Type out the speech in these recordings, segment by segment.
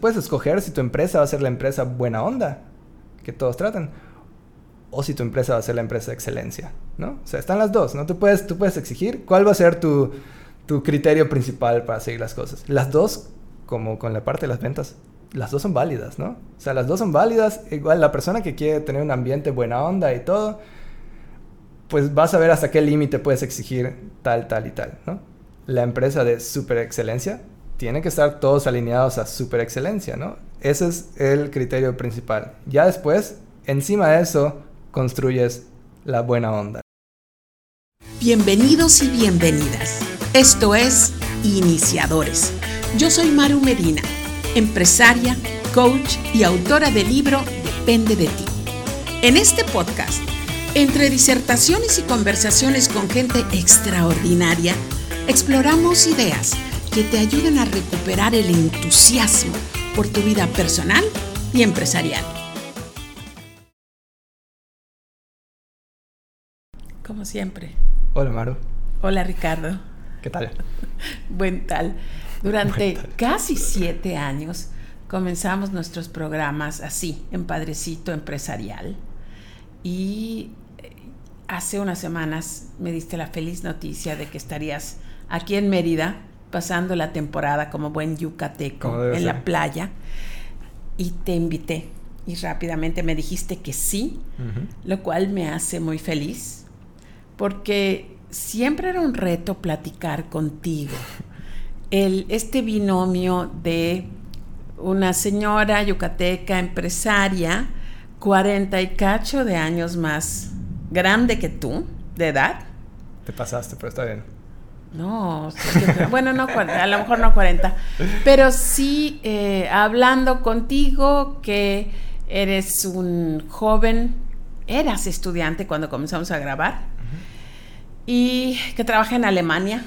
puedes escoger si tu empresa va a ser la empresa buena onda, que todos tratan, o si tu empresa va a ser la empresa de excelencia, ¿no? O sea, están las dos, ¿no? Tú puedes, tú puedes exigir cuál va a ser tu, tu criterio principal para seguir las cosas. Las dos, como con la parte de las ventas, las dos son válidas, ¿no? O sea, las dos son válidas. Igual la persona que quiere tener un ambiente buena onda y todo, pues vas a ver hasta qué límite puedes exigir tal, tal y tal, ¿no? La empresa de super excelencia tiene que estar todos alineados a super excelencia, ¿no? Ese es el criterio principal. Ya después, encima de eso, construyes la buena onda. Bienvenidos y bienvenidas. Esto es Iniciadores. Yo soy Maru Medina empresaria, coach y autora del libro Depende de ti. En este podcast, entre disertaciones y conversaciones con gente extraordinaria, exploramos ideas que te ayuden a recuperar el entusiasmo por tu vida personal y empresarial. Como siempre. Hola Maru. Hola Ricardo. ¿Qué tal? Buen tal. Durante casi siete años comenzamos nuestros programas así, en Padrecito Empresarial. Y eh, hace unas semanas me diste la feliz noticia de que estarías aquí en Mérida pasando la temporada como buen yucateco en la playa. Y te invité y rápidamente me dijiste que sí, lo cual me hace muy feliz porque siempre era un reto platicar contigo el, este binomio de una señora yucateca empresaria, 40 y cacho de años más grande que tú, de edad. Te pasaste, pero está bien. No, bueno, no, a lo mejor no 40, pero sí eh, hablando contigo que eres un joven, eras estudiante cuando comenzamos a grabar y que trabaja en Alemania,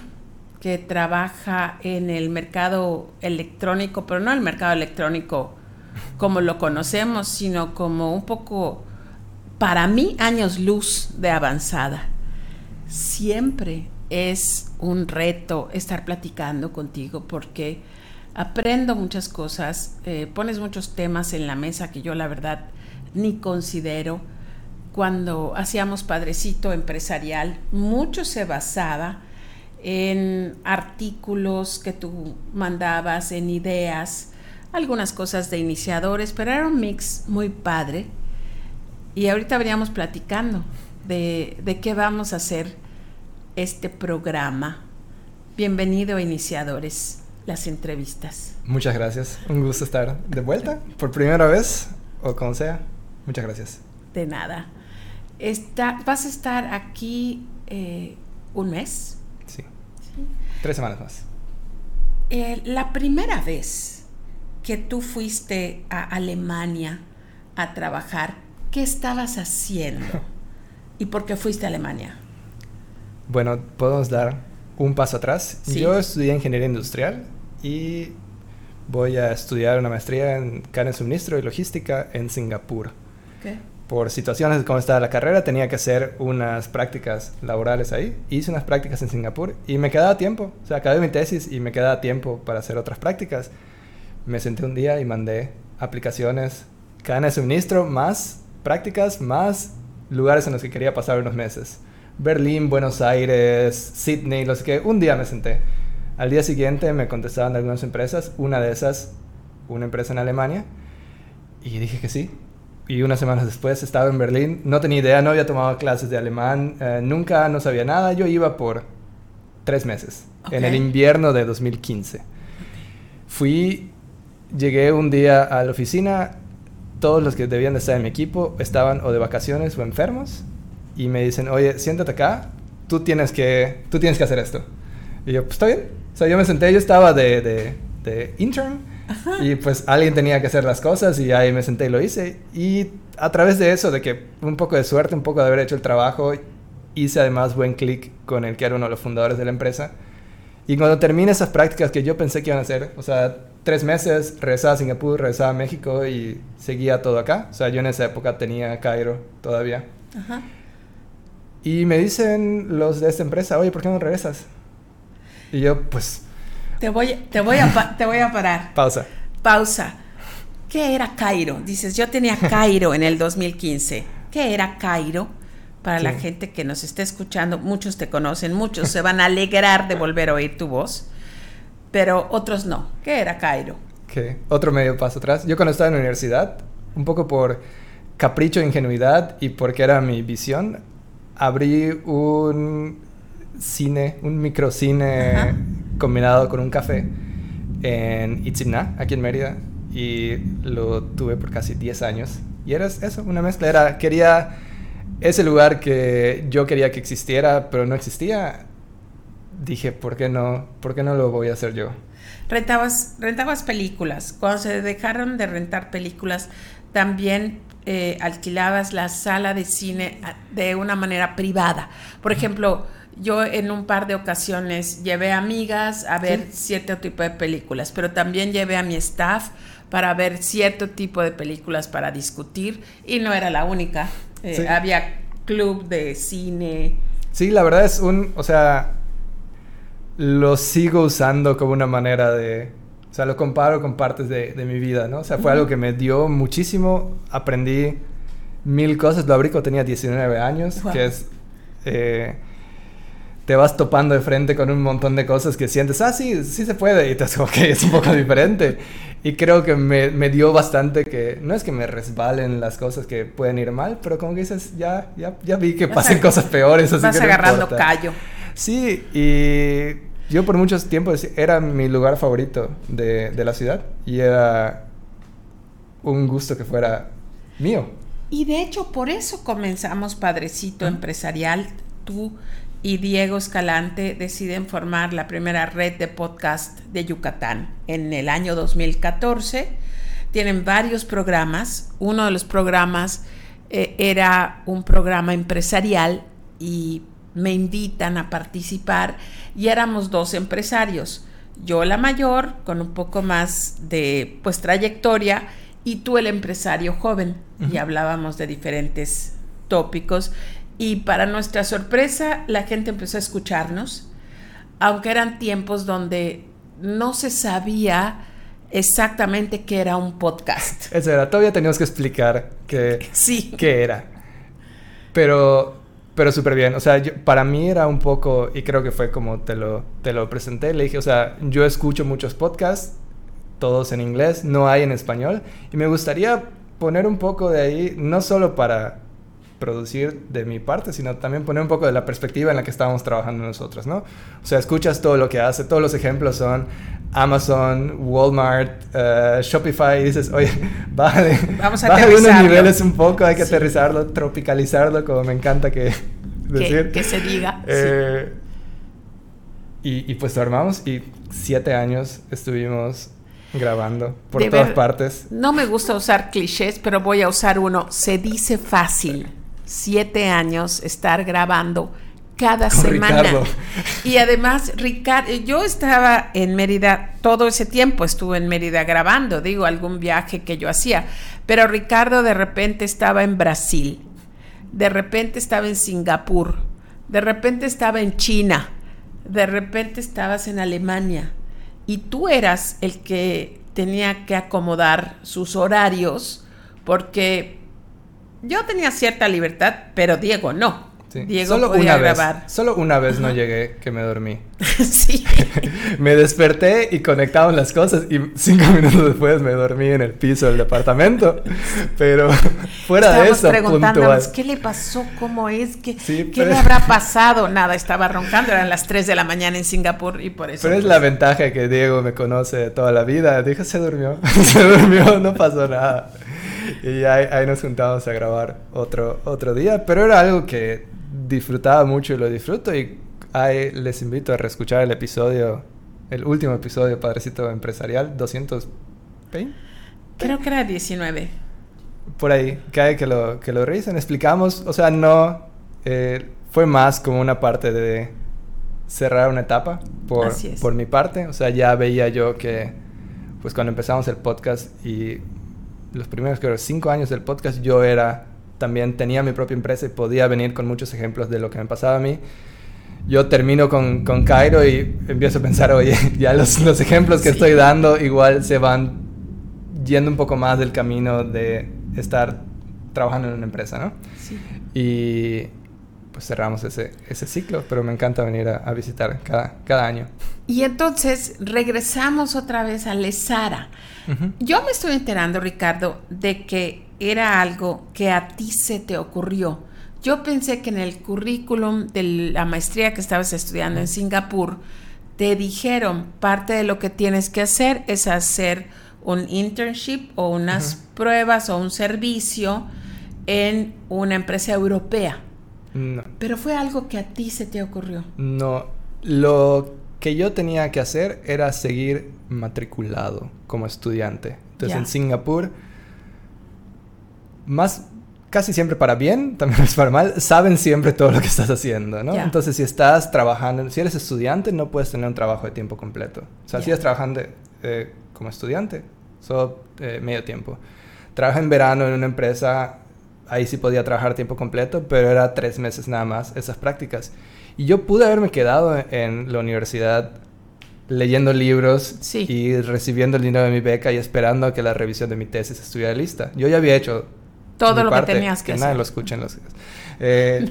que trabaja en el mercado electrónico, pero no el mercado electrónico como lo conocemos, sino como un poco, para mí, años luz de avanzada. Siempre es un reto estar platicando contigo porque aprendo muchas cosas, eh, pones muchos temas en la mesa que yo la verdad ni considero. Cuando hacíamos Padrecito Empresarial, mucho se basaba en artículos que tú mandabas, en ideas, algunas cosas de iniciadores, pero era un mix muy padre. Y ahorita veníamos platicando de, de qué vamos a hacer este programa. Bienvenido, iniciadores, las entrevistas. Muchas gracias. Un gusto estar de vuelta por primera vez o como sea. Muchas gracias. De nada. Está, vas a estar aquí eh, un mes. Tres semanas más. Eh, la primera vez que tú fuiste a Alemania a trabajar, ¿qué estabas haciendo? ¿Y por qué fuiste a Alemania? Bueno, podemos dar un paso atrás. Yo estudié ingeniería industrial y voy a estudiar una maestría en carne suministro y logística en Singapur por situaciones de cómo estaba la carrera, tenía que hacer unas prácticas laborales ahí. Hice unas prácticas en Singapur y me quedaba tiempo. O sea, acabé mi tesis y me quedaba tiempo para hacer otras prácticas. Me senté un día y mandé aplicaciones, cadena de suministro, más prácticas, más lugares en los que quería pasar unos meses. Berlín, Buenos Aires, Sydney, los que un día me senté. Al día siguiente me contestaban algunas empresas, una de esas, una empresa en Alemania, y dije que sí, y unas semanas después estaba en Berlín. No tenía idea, no había tomado clases de alemán, eh, nunca, no sabía nada. Yo iba por tres meses, en el invierno de 2015. Fui, llegué un día a la oficina, todos los que debían de estar en mi equipo estaban o de vacaciones o enfermos y me dicen, oye, siéntate acá, tú tienes que, tú tienes que hacer esto. Y yo, pues está bien. O sea, yo me senté, yo estaba de, de, de intern y pues alguien tenía que hacer las cosas y ahí me senté y lo hice. Y a través de eso, de que un poco de suerte, un poco de haber hecho el trabajo, hice además buen clic con el que era uno de los fundadores de la empresa. Y cuando terminé esas prácticas que yo pensé que iban a hacer, o sea, tres meses, regresaba a Singapur, regresaba a México y seguía todo acá. O sea, yo en esa época tenía Cairo todavía. Y me dicen los de esta empresa, oye, ¿por qué no regresas? Y yo, pues, te voy, te voy, a, te voy a parar. Pausa. Pausa. ¿Qué era Cairo? Dices, yo tenía Cairo en el 2015. ¿Qué era Cairo? Para la gente que nos está escuchando, muchos te conocen, muchos se van a alegrar de volver a oír tu voz, pero otros no. ¿Qué era Cairo? ¿Qué? Otro medio paso atrás. Yo cuando estaba en la universidad, un poco por capricho e ingenuidad y porque era mi visión, abrí un cine, un microcine combinado con un café en Itzimná, aquí en Mérida, y lo tuve por casi 10 años. Y era eso, una mezcla. Era, quería ese lugar que yo quería que existiera, pero no existía. Dije, ¿por qué no, por qué no lo voy a hacer yo? Rentabas, rentabas películas. Cuando se dejaron de rentar películas, también eh, alquilabas la sala de cine ah, de una manera privada. Por ejemplo, yo en un par de ocasiones llevé amigas a ver cierto tipo de películas, pero también llevé a mi staff para ver cierto tipo de películas para discutir y no era la única. Eh, había club de cine. Sí, la verdad es un, o sea, lo sigo usando como una manera de, o sea, lo comparo con partes de, mi vida, ¿no? O sea, fue algo que me dio muchísimo, aprendí mil cosas, lo abrí cuando tenía 19 años, que es... Eh, te vas topando de frente con un montón de cosas que sientes, ah, sí, sí se puede, y te dices, ok, es un poco diferente. Y creo que me, me, dio bastante que, no es que me resbalen las cosas que pueden ir mal, pero como que dices, ya, ya, ya vi que pasen cosas peores. Así vas agarrando callo. Sí, y yo por muchos tiempos era mi lugar favorito de, de la ciudad y era un gusto que fuera mío. Y de hecho, por eso comenzamos Padrecito Empresarial. Tú y Diego Escalante deciden formar la primera red de podcast de Yucatán en el año 2014. Tienen varios programas. Uno de los programas eh, era un programa empresarial y me invitan a participar y éramos dos empresarios. Yo la mayor, con un poco más de pues trayectoria, y tú el empresario joven. Y hablábamos de diferentes tópicos y para nuestra sorpresa, la gente empezó a escucharnos, aunque eran tiempos donde no se sabía exactamente qué era un podcast. Eso era, todavía teníamos que explicar qué, sí. qué era. Pero, pero súper bien. O sea, para mí era un poco, y creo que fue como te lo, te lo presenté, le dije, o sea, yo escucho muchos podcasts, todos en inglés, no hay en español, y me gustaría poner un poco de ahí, no solo para producir de mi parte, sino también poner un poco de la perspectiva en la que estábamos trabajando nosotros, ¿no? O sea, escuchas todo lo que hace, todos los ejemplos son Amazon, Walmart, uh, Shopify, y dices, oye, bájale, Vamos a bájale unos niveles un poco, hay que aterrizarlo, tropicalizarlo, como me encanta que decir. Que, se diga. Eh, y, y, pues lo armamos y siete años estuvimos grabando por todas partes. No me gusta usar clichés, pero voy a usar uno. Se dice fácil siete años estar grabando cada semana. Y además, Ricardo, yo estaba en Mérida todo ese tiempo, estuve en Mérida grabando, digo, algún viaje que yo hacía, pero Ricardo de repente estaba en Brasil, de repente estaba en Singapur, de repente estaba en China, de repente estabas en Alemania, y tú eras el que tenía que acomodar sus horarios porque yo tenía cierta libertad, pero Diego no. Diego solo podía una grabar. Vez, solo una vez no llegué que me dormí. sí. me desperté y conectaban las cosas y cinco minutos después me dormí en el piso del departamento. Pero fuera de eso, preguntándonos qué le pasó, cómo es, qué, ¿qué le habrá pasado. Nada, estaba roncando, eran las 3 de la mañana en Singapur y por eso. Pero es la ventaja que Diego me conoce de toda la vida. Dije, se durmió, se durmió, no pasó nada. Y ahí, ahí, nos juntamos a grabar otro, otro día, pero era algo que disfrutaba mucho y lo disfruto y ahí les invito a reescuchar el episodio, el último episodio Padrecito Empresarial, 220. Creo que era 19. Por ahí, que hay que lo, que lo revisen. Explicamos, o sea, no, eh, fue más como una parte de cerrar una etapa por, por mi parte. O sea, ya veía yo que, pues cuando empezamos el podcast y los primeros, creo, cinco años del podcast, yo era también tenía mi propia empresa y podía venir con muchos ejemplos de lo que me pasaba a mí. Yo termino con, con Cairo y empiezo a pensar, oye, ya los, los ejemplos que estoy dando igual se van yendo un poco más del camino de estar trabajando en una empresa, ¿no? Sí. Y pues cerramos ese, ese ciclo, pero me encanta venir a, visitar cada, cada, año. Y entonces regresamos otra vez a Lesara. Yo me estoy enterando, Ricardo, de que era algo que a ti se te ocurrió. Yo pensé que en el currículum de la maestría que estabas estudiando en Singapur, te dijeron parte de lo que tienes que hacer es hacer un internship o unas pruebas o un servicio en una empresa europea. No. Pero fue algo que a ti se te ocurrió. No, lo que yo tenía que hacer era seguir matriculado como estudiante. Entonces en Singapur, más casi siempre para bien, también es para mal, saben siempre todo lo que estás haciendo, ¿no? Entonces si estás trabajando, si eres estudiante no puedes tener un trabajo de tiempo completo. O sea, si estás trabajando eh, como estudiante, solo eh, medio tiempo. Trabaja en verano en una empresa ahí sí podía trabajar tiempo completo, pero era tres meses nada más esas prácticas. Y yo pude haberme quedado en la universidad leyendo libros y recibiendo el dinero de mi beca y esperando a que la revisión de mi tesis estuviera lista. Yo ya había hecho todo lo que tenías que, que hacer. Nadie lo escuchen los eh,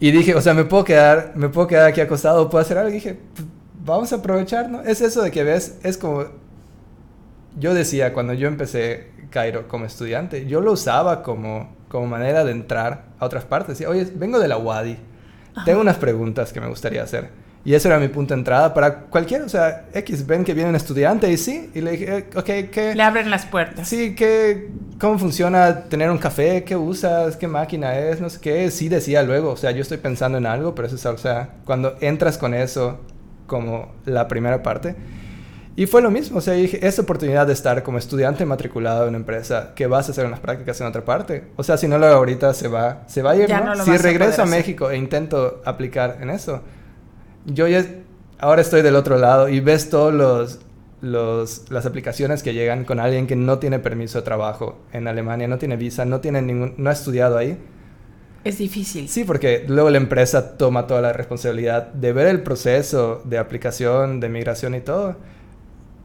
Y dije, o sea, me puedo quedar, me puedo quedar aquí acostado, puedo hacer algo. Y dije, pues, vamos a aprovechar, ¿no? Es eso de que ves, es como yo decía cuando yo empecé Cairo como estudiante, yo lo usaba como como manera de entrar a otras partes. Y, Oye, vengo de la Wadi, tengo unas preguntas que me gustaría hacer. Y ese era mi punto de entrada para cualquiera, o sea, X, ven que viene un estudiante y sí, y le dije, eh, ok, ¿qué? Le abren las puertas. Sí, ¿qué, ¿cómo funciona tener un café? ¿Qué usas? ¿Qué máquina es? No sé qué. Sí decía luego, o sea, yo estoy pensando en algo, pero eso es, o sea, cuando entras con eso como la primera parte, y fue lo mismo, o sea, dije, esa oportunidad de estar como estudiante matriculado en una empresa que vas a hacer unas prácticas en otra parte. O sea, si no lo hago ahorita, se va, se va a ir, ¿no? si regreso a, México e intento aplicar en eso, yo ya ahora estoy del otro lado y ves todos los, los, las aplicaciones que llegan con alguien que no tiene permiso de trabajo en Alemania, no tiene visa, no tiene ningún, no ha estudiado ahí. Es difícil. Sí, porque luego la empresa toma toda la responsabilidad de ver el proceso de aplicación, de migración y todo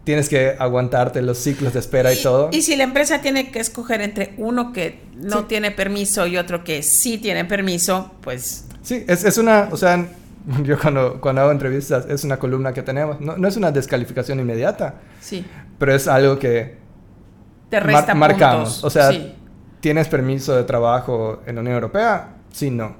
tienes que aguantarte los ciclos de espera y, todo. Y si la empresa tiene que escoger entre uno que no tiene permiso y otro que sí tiene permiso, pues... Sí, es, es una, o sea, yo cuando, cuando hago entrevistas es una columna que tenemos, no, no es una descalificación inmediata, sí. pero es algo que te resta marcamos. O sea, ¿tienes permiso de trabajo en la Unión Europea? Sí, no.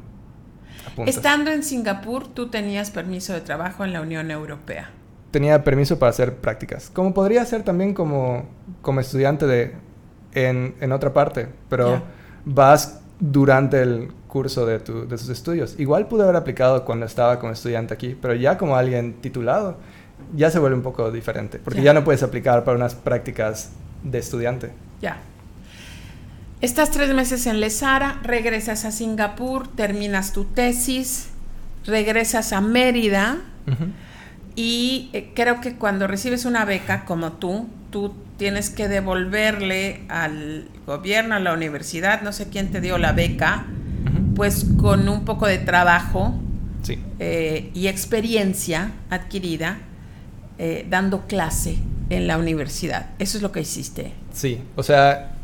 Estando en Singapur, tú tenías permiso de trabajo en la Unión Europea tenía permiso para hacer prácticas. Como podría ser también como, como estudiante de, en, en otra parte, pero vas durante el curso de, tu, de tus estudios. Igual pude haber aplicado cuando estaba como estudiante aquí, pero ya como alguien titulado, ya se vuelve un poco diferente, porque ya no puedes aplicar para unas prácticas de estudiante. Ya. Estás tres meses en Lesara, regresas a Singapur, terminas tu tesis, regresas a Mérida. Y eh, creo que cuando recibes una beca como tú, tú tienes que devolverle al gobierno, a la universidad, no sé quién te dio la beca, pues con un poco de trabajo eh, y experiencia adquirida eh, dando clase en la universidad. Eso es lo que hiciste. Sí, o sea,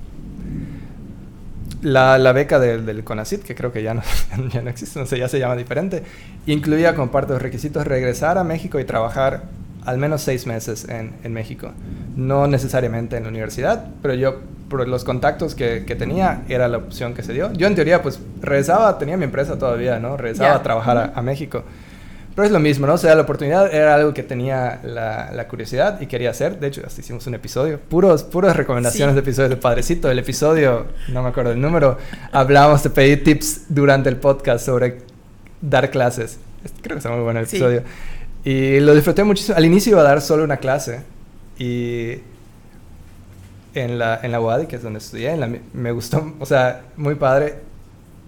la, beca del, del CONACIT, que creo que ya no, ya no existe, no sé, ya se llama diferente, incluía como parte de los requisitos regresar a México y trabajar al menos seis meses en, en México. No necesariamente en la universidad, pero yo, por los contactos que, que, tenía, era la opción que se dio. Yo en teoría, pues, regresaba, tenía mi empresa todavía, ¿no? Regresaba a trabajar a México. Pero es lo mismo, ¿no? O sea, la oportunidad era algo que tenía la, la curiosidad y quería hacer. De hecho, hasta hicimos un episodio. Puros, puras recomendaciones de episodios de Padrecito. El episodio, no me acuerdo el número, hablamos de pedir tips durante el podcast sobre dar clases. Creo que está muy bueno el episodio. Y lo disfruté muchísimo. Al inicio iba a dar solo una clase. Y en la, en la UADI, que es donde estudié, me gustó, o sea, muy padre.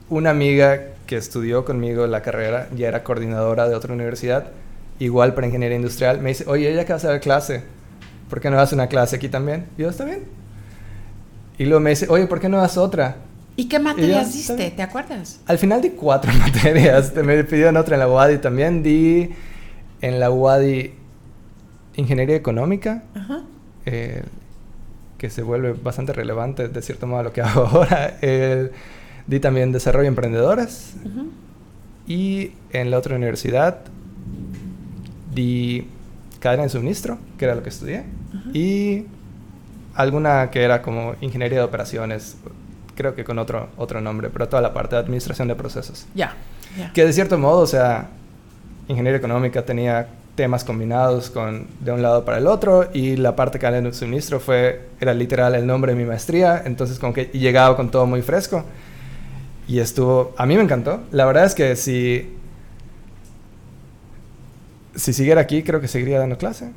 Una amiga que estudió conmigo la carrera, ya era coordinadora de otra universidad, igual para ingeniería industrial, me dice, oye, ella que va a hacer clase, ¿por qué no das una clase aquí también? Y yo, está bien. Y luego me dice, oye, ¿por qué no das otra? ¿Y qué materias diste? ¿Te acuerdas? Al final di cuatro materias. Me pidieron otra en la UADI también. Di en la UADI Ingeniería Económica. Eh, que se vuelve bastante relevante de cierto modo a lo que hago ahora. Di también desarrollo emprendedores. Y en la otra universidad di cadena de suministro, que era lo que estudié. Y alguna que era como ingeniería de operaciones, creo que con otro, otro nombre, pero toda la parte de administración de procesos. Ya. Que de cierto modo, o sea, ingeniería económica tenía temas combinados con de un lado para el otro y la parte que de suministro fue era literal el nombre de mi maestría entonces como que llegaba con todo muy fresco y estuvo a mí me encantó. La verdad es que si si siguiera aquí creo que seguiría dando clase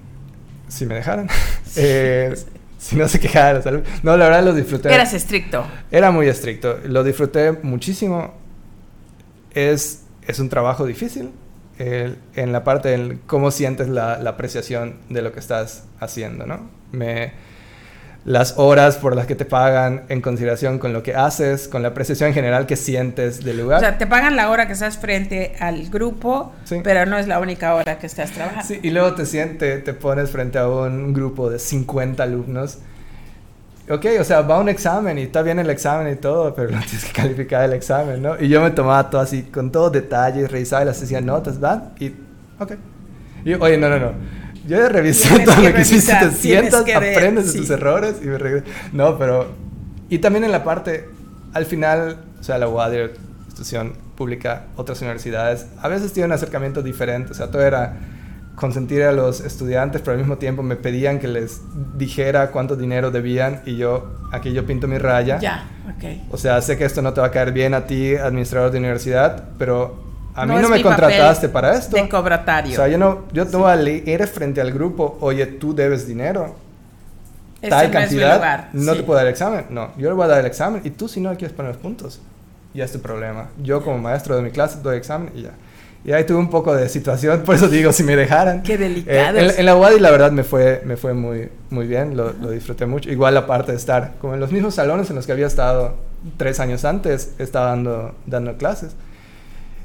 si me dejaran. Eh, si no se quejara no la verdad lo disfruté. Eras estricto. Era muy estricto. Lo disfruté muchísimo. Es es un trabajo difícil en la parte de cómo sientes la, apreciación de lo que estás haciendo, ¿no? Me, las horas por las que te pagan en consideración con lo que haces, con la apreciación en general que sientes del lugar. O sea, te pagan la hora que estás frente al grupo, pero no es la única hora que estás trabajando. Sí, y luego te sientes, te pones frente a un grupo de 50 alumnos ok, o sea, va un examen y está bien el examen y todo, pero no tienes que calificar el examen, ¿no? Y yo me tomaba todo así, con todos detalles, revisaba y las hacía notas, ¿va? Y, ok. Y, oye, no, no, no. Yo ya revisé todo lo que hiciste, te sientas, aprendes de tus errores y me regreso. No, pero... Y también en la parte, al final, o sea, la UAD, institución pública, otras universidades, a veces tienen un acercamiento diferente, o sea, todo era consentir a los estudiantes, pero al mismo tiempo me pedían que les dijera cuánto dinero debían y yo, aquí yo pinto mi raya. Ya, ok. O sea, sé que esto no te va a caer bien a ti, administrador de universidad, pero a mí no, me contrataste para esto. De cobratario. O sea, yo no, yo te voy a leer frente al grupo, oye, tú debes dinero. Este tal cantidad, no te puedo dar el examen. No, yo le voy a dar el examen y tú si no quieres poner los puntos. Ya es tu problema. Yo como maestro de mi clase doy examen y ya. Y ahí tuve un poco de situación, por eso digo, si me dejaran. Qué delicado. Eh, en, la UADI la verdad me fue, me fue muy, muy bien, lo, lo, disfruté mucho. Igual aparte de estar como en los mismos salones en los que había estado tres años antes, estaba dando, dando clases.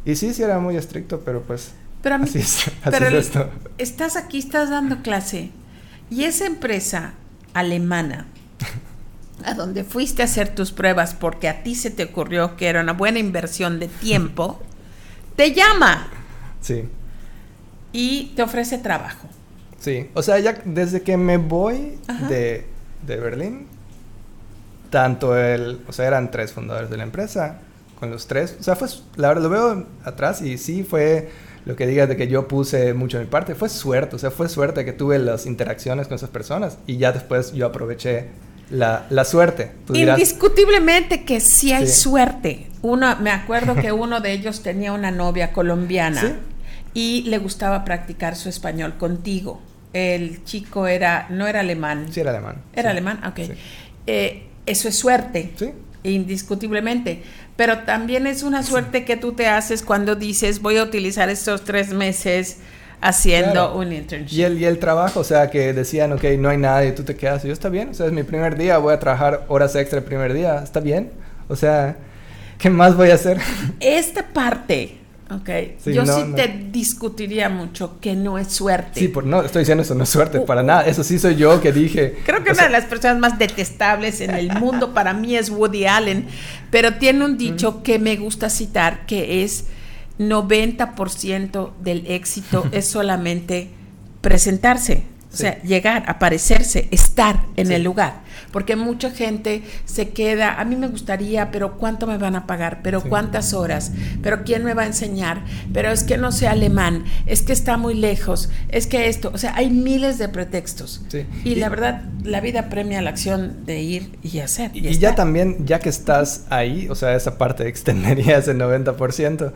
Y sí, sí era muy estricto, pero pues pero así es, así es esto. Estás aquí, estás dando clase. Y esa empresa alemana, a donde fuiste a hacer tus pruebas porque a ti se te ocurrió que era una buena inversión de tiempo te llama. Sí. Y te ofrece trabajo. Sí, o sea, ya desde que me voy de, de, Berlín, tanto el, o sea, eran tres fundadores de la empresa, con los tres, o sea, fue, la verdad lo veo atrás y sí fue lo que digas de que yo puse mucho de mi parte, fue suerte, o sea, fue suerte que tuve las interacciones con esas personas y ya después yo aproveché la, la suerte. Indiscutiblemente que sí hay suerte. Uno, me acuerdo que uno de ellos tenía una novia colombiana y le gustaba practicar su español contigo. El chico era, no era alemán. Sí, era alemán. Era alemán, ok. Eh, eso es suerte. Sí. Indiscutiblemente. Pero también es una suerte que tú te haces cuando dices, voy a utilizar estos tres meses haciendo un internship. Y el, y el trabajo, o sea, que decían, ok, no hay nadie, tú te quedas. Y yo, está bien, o sea, es mi primer día, voy a trabajar horas extra el primer día, está bien. O sea, ¿qué más voy a hacer? Esta parte, ok, yo sí te discutiría mucho que no es suerte. Sí, por, no, estoy diciendo eso, no es suerte, para nada. Eso sí soy yo que dije. Creo que una de las personas más detestables en el mundo para mí es Woody Allen, pero tiene un dicho que me gusta citar que es 90% del éxito es solamente presentarse, o sea, llegar, aparecerse, estar en el lugar. Porque mucha gente se queda, a mí me gustaría, pero ¿cuánto me van a pagar? ¿Pero cuántas horas? ¿Pero quién me va a enseñar? Pero es que no sé alemán, es que está muy lejos, es que esto, o sea, hay miles de pretextos. Y, la verdad, la vida premia la acción de ir y hacer. Y, ya también, ya que estás ahí, o sea, esa parte extendería ese 90%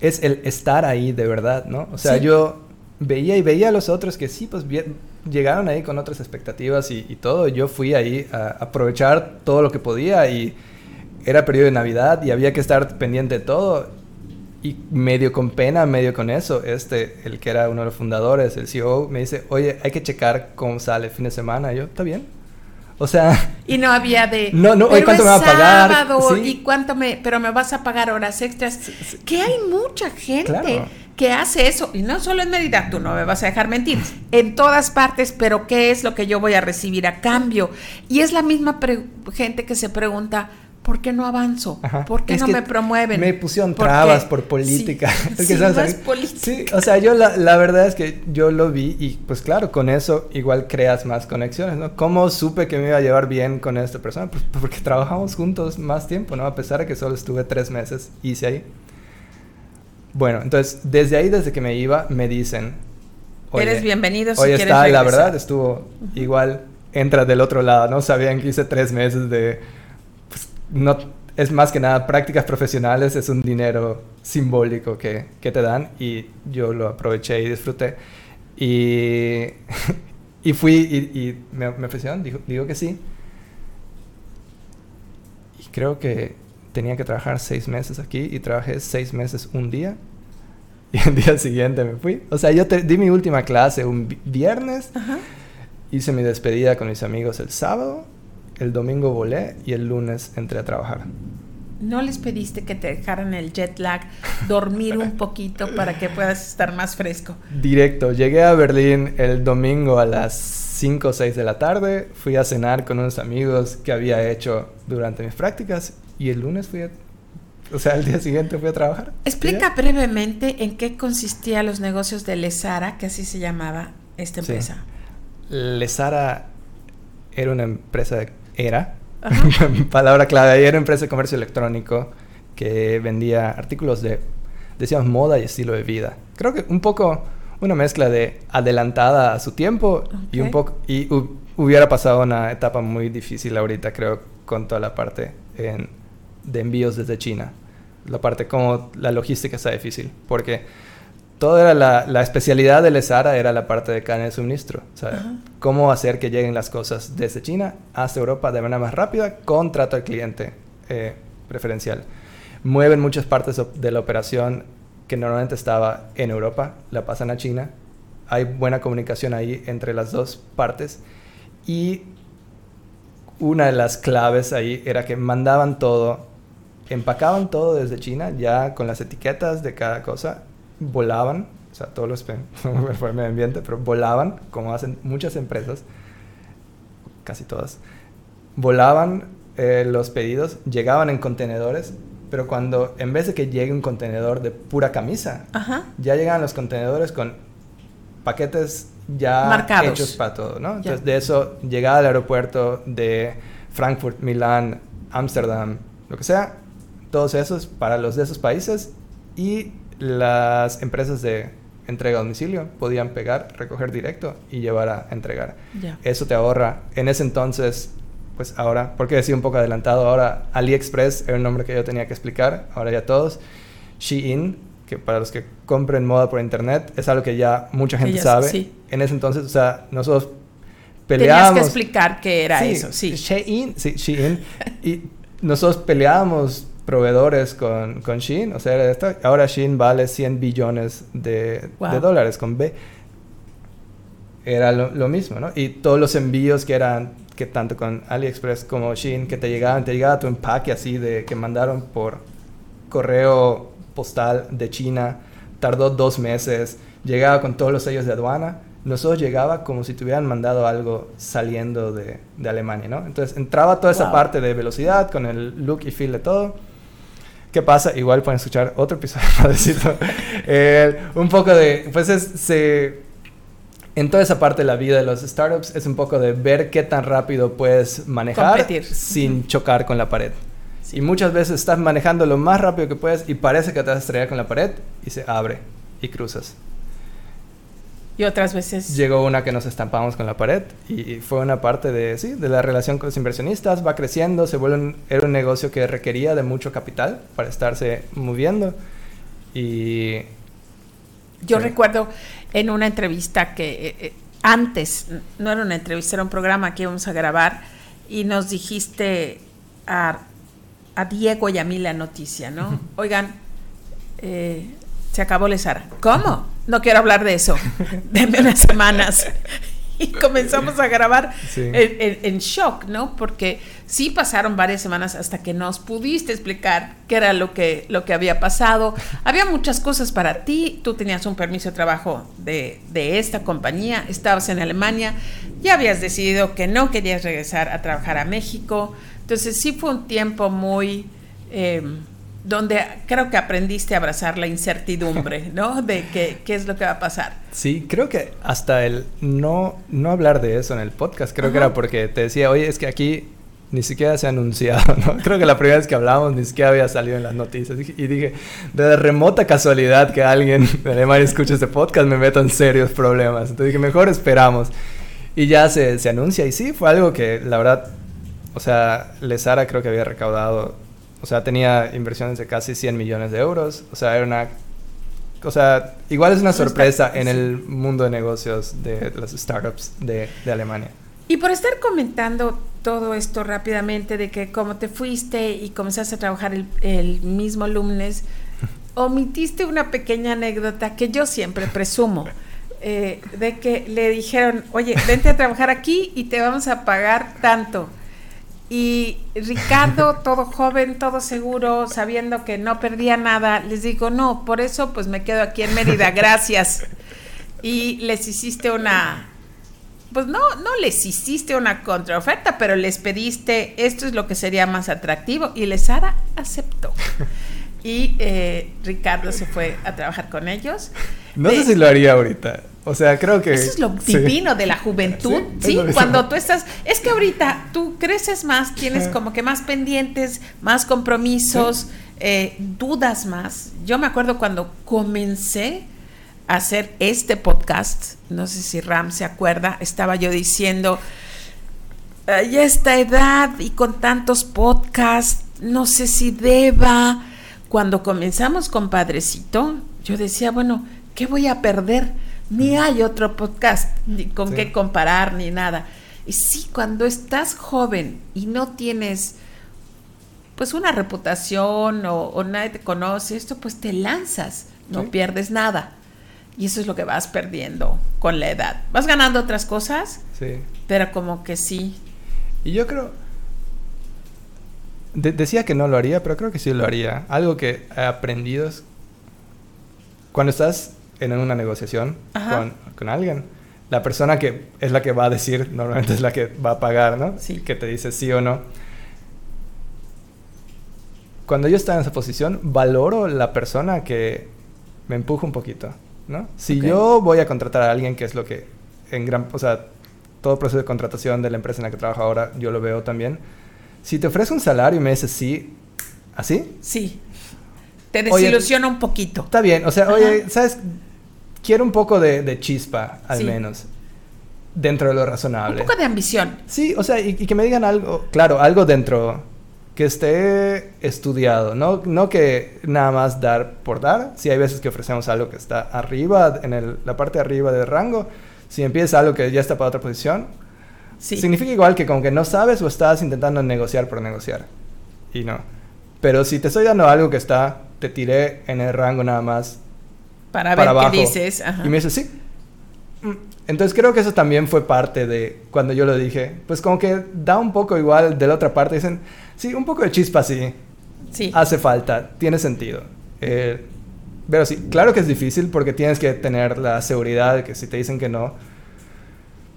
es el estar ahí de verdad, ¿no? O sea, yo veía y veía a los otros que sí, pues bien, llegaron ahí con otras expectativas y, todo. Yo fui ahí a aprovechar todo lo que podía y era periodo de Navidad y había que estar pendiente de todo. Y medio con pena, medio con eso, este, el que era uno de los fundadores, el CEO, me dice, oye, hay que checar cómo sale el fin de semana. Y yo, está bien. O sea. Y no había de. No, no, ¿cuánto me va a pagar? Y cuánto me. Pero me vas a pagar horas extras. Que hay mucha gente que hace eso, y no solo en Mérida, tú no me vas a dejar mentir, en todas partes, pero ¿qué es lo que yo voy a recibir a cambio? Y es la misma gente que se pregunta, ¿por qué no avanzo? ¿Por qué no me promueven? Me pusieron trabas por política. Sí, sí, o sea, yo la, verdad es que yo lo vi y pues claro, con eso igual creas más conexiones, ¿no? ¿Cómo supe que me iba a llevar bien con esta persona? Pues porque trabajamos juntos más tiempo, ¿no? A pesar de que solo estuve tres meses, hice ahí. Bueno, entonces, desde ahí, desde que me iba, me dicen... Eres bienvenido si quieres está, la verdad, estuvo igual, entra del otro lado, ¿no? Sabían que hice tres meses de no es más que nada prácticas profesionales, es un dinero simbólico que, te dan y yo lo aproveché y disfruté. Y, y fui y, me, ofrecieron, digo, digo, que sí. Y creo que tenía que trabajar seis meses aquí y trabajé seis meses un día y el día siguiente me fui. O sea, yo di mi última clase un viernes, hice mi despedida con mis amigos el sábado el domingo volé y el lunes entré a trabajar. ¿No les pediste que te dejaran el jet lag, dormir un poquito para que puedas estar más fresco? Directo, llegué a Berlín el domingo a las 5 o 6 de la tarde, fui a cenar con unos amigos que había hecho durante mis prácticas y el lunes fui a, o sea, el día siguiente fui a trabajar. Explica brevemente en qué consistía los negocios de Lesara, que así se llamaba esta empresa. Lesara era una empresa de era, palabra clave, era una empresa de comercio electrónico que vendía artículos de, decíamos, moda y estilo de vida. Creo que un poco una mezcla de adelantada a su tiempo y un poco y hubiera pasado una etapa muy difícil ahorita creo con toda la parte de envíos desde China la parte como la logística está difícil porque toda la, la, especialidad de Lesara era la parte de cadena de suministro. O sea, cómo hacer que lleguen las cosas desde China hasta Europa de manera más rápida con trato al cliente eh, preferencial. Mueven muchas partes de la operación que normalmente estaba en Europa, la pasan a China. Hay buena comunicación ahí entre las dos partes. Y una de las claves ahí era que mandaban todo, empacaban todo desde China ya con las etiquetas de cada cosa volaban, o sea, todos los fue el medio ambiente, pero volaban, como hacen muchas empresas, casi todas, volaban eh, los pedidos, llegaban en contenedores, pero cuando en vez de que llegue un contenedor de pura camisa, ya llegan los contenedores con paquetes ya hechos para todo, ¿no? Entonces de eso llegaba al aeropuerto de Frankfurt, Milán, Ámsterdam, lo que sea, todos esos para los de esos países y las empresas de entrega a domicilio podían pegar, recoger directo y llevar a entregar. Eso te ahorra. En ese entonces, pues ahora, porque decía un poco adelantado, ahora AliExpress era un nombre que yo tenía que explicar, ahora ya todos. Shein, que para los que compren moda por internet, es algo que ya mucha gente sabe. En ese entonces, o sea, nosotros peleábamos. Tenías que explicar qué era eso, sí. Shein, sí, Shein. y nosotros peleábamos proveedores con, con Shein. O sea, ahora Shein vale 100 billones de, dólares con B. Era lo, mismo, ¿no? Y todos los envíos que eran, que tanto con AliExpress como Shein, que te llegaban, te llegaba tu empaque así de que mandaron por correo postal de China, tardó dos meses, llegaba con todos los sellos de aduana nosotros llegaba como si te hubieran mandado algo saliendo de, de Alemania, ¿no? Entonces entraba toda esa parte de velocidad con el look y feel de todo ¿Qué pasa? Igual pueden escuchar otro episodio para decirlo. Eh, un poco de, pues es, se, en toda esa parte de la vida de los startups es un poco de ver qué tan rápido puedes manejar sin chocar con la pared. Y muchas veces estás manejando lo más rápido que puedes y parece que te vas a estrellar con la pared y se abre y cruzas. Y otras veces... Llegó una que nos estampamos con la pared y fue una parte de, sí, de la relación con los inversionistas, va creciendo, se vuelve un, era un negocio que requería de mucho capital para estarse moviendo y... Yo recuerdo en una entrevista que eh, eh, antes, no era una entrevista, era un programa que íbamos a grabar y nos dijiste a, a Diego y a mí la noticia, ¿no? Oigan, eh, se acabó Lesara. ¿Cómo? No quiero hablar de eso. Denme unas semanas. y comenzamos a grabar en, shock, ¿no? Porque sí pasaron varias semanas hasta que nos pudiste explicar qué era lo que, lo que había pasado. Había muchas cosas para ti, tú tenías un permiso de trabajo de, de esta compañía, estabas en Alemania, ya habías decidido que no querías regresar a trabajar a México, entonces sí fue un tiempo muy... Eh, donde creo que aprendiste a abrazar la incertidumbre, ¿no? De qué, qué es lo que va a pasar. Sí, creo que hasta el no, no hablar de eso en el podcast, creo que era porque te decía, oye, es que aquí ni siquiera se ha anunciado, ¿no? Creo que la primera vez que hablamos ni siquiera había salido en las noticias. Y dije, de remota casualidad que alguien de Alemania escuche este podcast, me meto en serios problemas. Entonces dije, mejor esperamos. Y ya se, se anuncia. Y sí, fue algo que la verdad, o sea, Lesara creo que había recaudado o sea, tenía inversiones de casi 100 millones de euros. O sea, era una... O sea, igual es una sorpresa en el mundo de negocios de las startups de, de Alemania. Y por estar comentando todo esto rápidamente de que cómo te fuiste y comenzaste a trabajar el, el, mismo lunes, omitiste una pequeña anécdota que yo siempre presumo, eh, de que le dijeron, oye, vente a trabajar aquí y te vamos a pagar tanto. Y Ricardo, todo joven, todo seguro, sabiendo que no perdía nada, les digo, no, por eso pues me quedo aquí en Mérida, gracias. Y les hiciste una, pues no, no les hiciste una contraoferta, pero les pediste, esto es lo que sería más atractivo, y Lesara aceptó. Y eh, Ricardo se fue a trabajar con ellos. No sé si lo haría ahorita. O sea, creo que... Eso es lo divino de la juventud, ¿sí? Cuando tú estás... Es que ahorita tú creces más, tienes como que más pendientes, más compromisos, eh, dudas más. Yo me acuerdo cuando comencé a hacer este podcast, no sé si Ram se acuerda, estaba yo diciendo, ay, esta edad y con tantos podcasts, no sé si deba. Cuando comenzamos con Padrecito, yo decía, bueno, ¿qué voy a perder? Ni hay otro podcast ni con qué comparar ni nada. Y sí, cuando estás joven y no tienes pues una reputación o, nadie te conoce, esto pues te lanzas, no pierdes nada. Y eso es lo que vas perdiendo con la edad. Vas ganando otras cosas, sí. pero como que sí. Y yo creo, decía que no lo haría, pero creo que sí lo haría. Algo que he aprendido es cuando estás en una negociación con, con, alguien, la persona que es la que va a decir, normalmente es la que va a pagar, ¿no? Sí. Que te dice sí o no. Cuando yo estaba en esa posición, valoro la persona que me empuja un poquito, ¿no? Si yo voy a contratar a alguien, que es lo que en gran, o sea, todo proceso de contratación de la empresa en la que trabajo ahora, yo lo veo también. Si te ofrece un salario y me dices sí, ¿así? Sí. Te desilusiona un poquito. Está bien, o sea, oye, ¿sabes? Quiero un poco de, chispa, al menos. Dentro de lo razonable. Un poco de ambición. Sí, o sea, y, que me digan algo, claro, algo dentro que esté estudiado, no, no que nada más dar por dar. Si hay veces que ofrecemos algo que está arriba, en el, la parte de arriba del rango, si empiezas algo que ya está para otra posición, sí. significa igual que como que no sabes o estás intentando negociar por negociar. Y no. Pero si te estoy dando algo que está, te tiré en el rango nada más para, ver qué dices. Y me dice, sí. Entonces creo que eso también fue parte de cuando yo lo dije. Pues como que da un poco igual de la otra parte. Dicen, sí, un poco de chispa sí. Sí. Hace falta, tiene sentido. Eh, pero sí, claro que es difícil porque tienes que tener la seguridad de que si te dicen que no,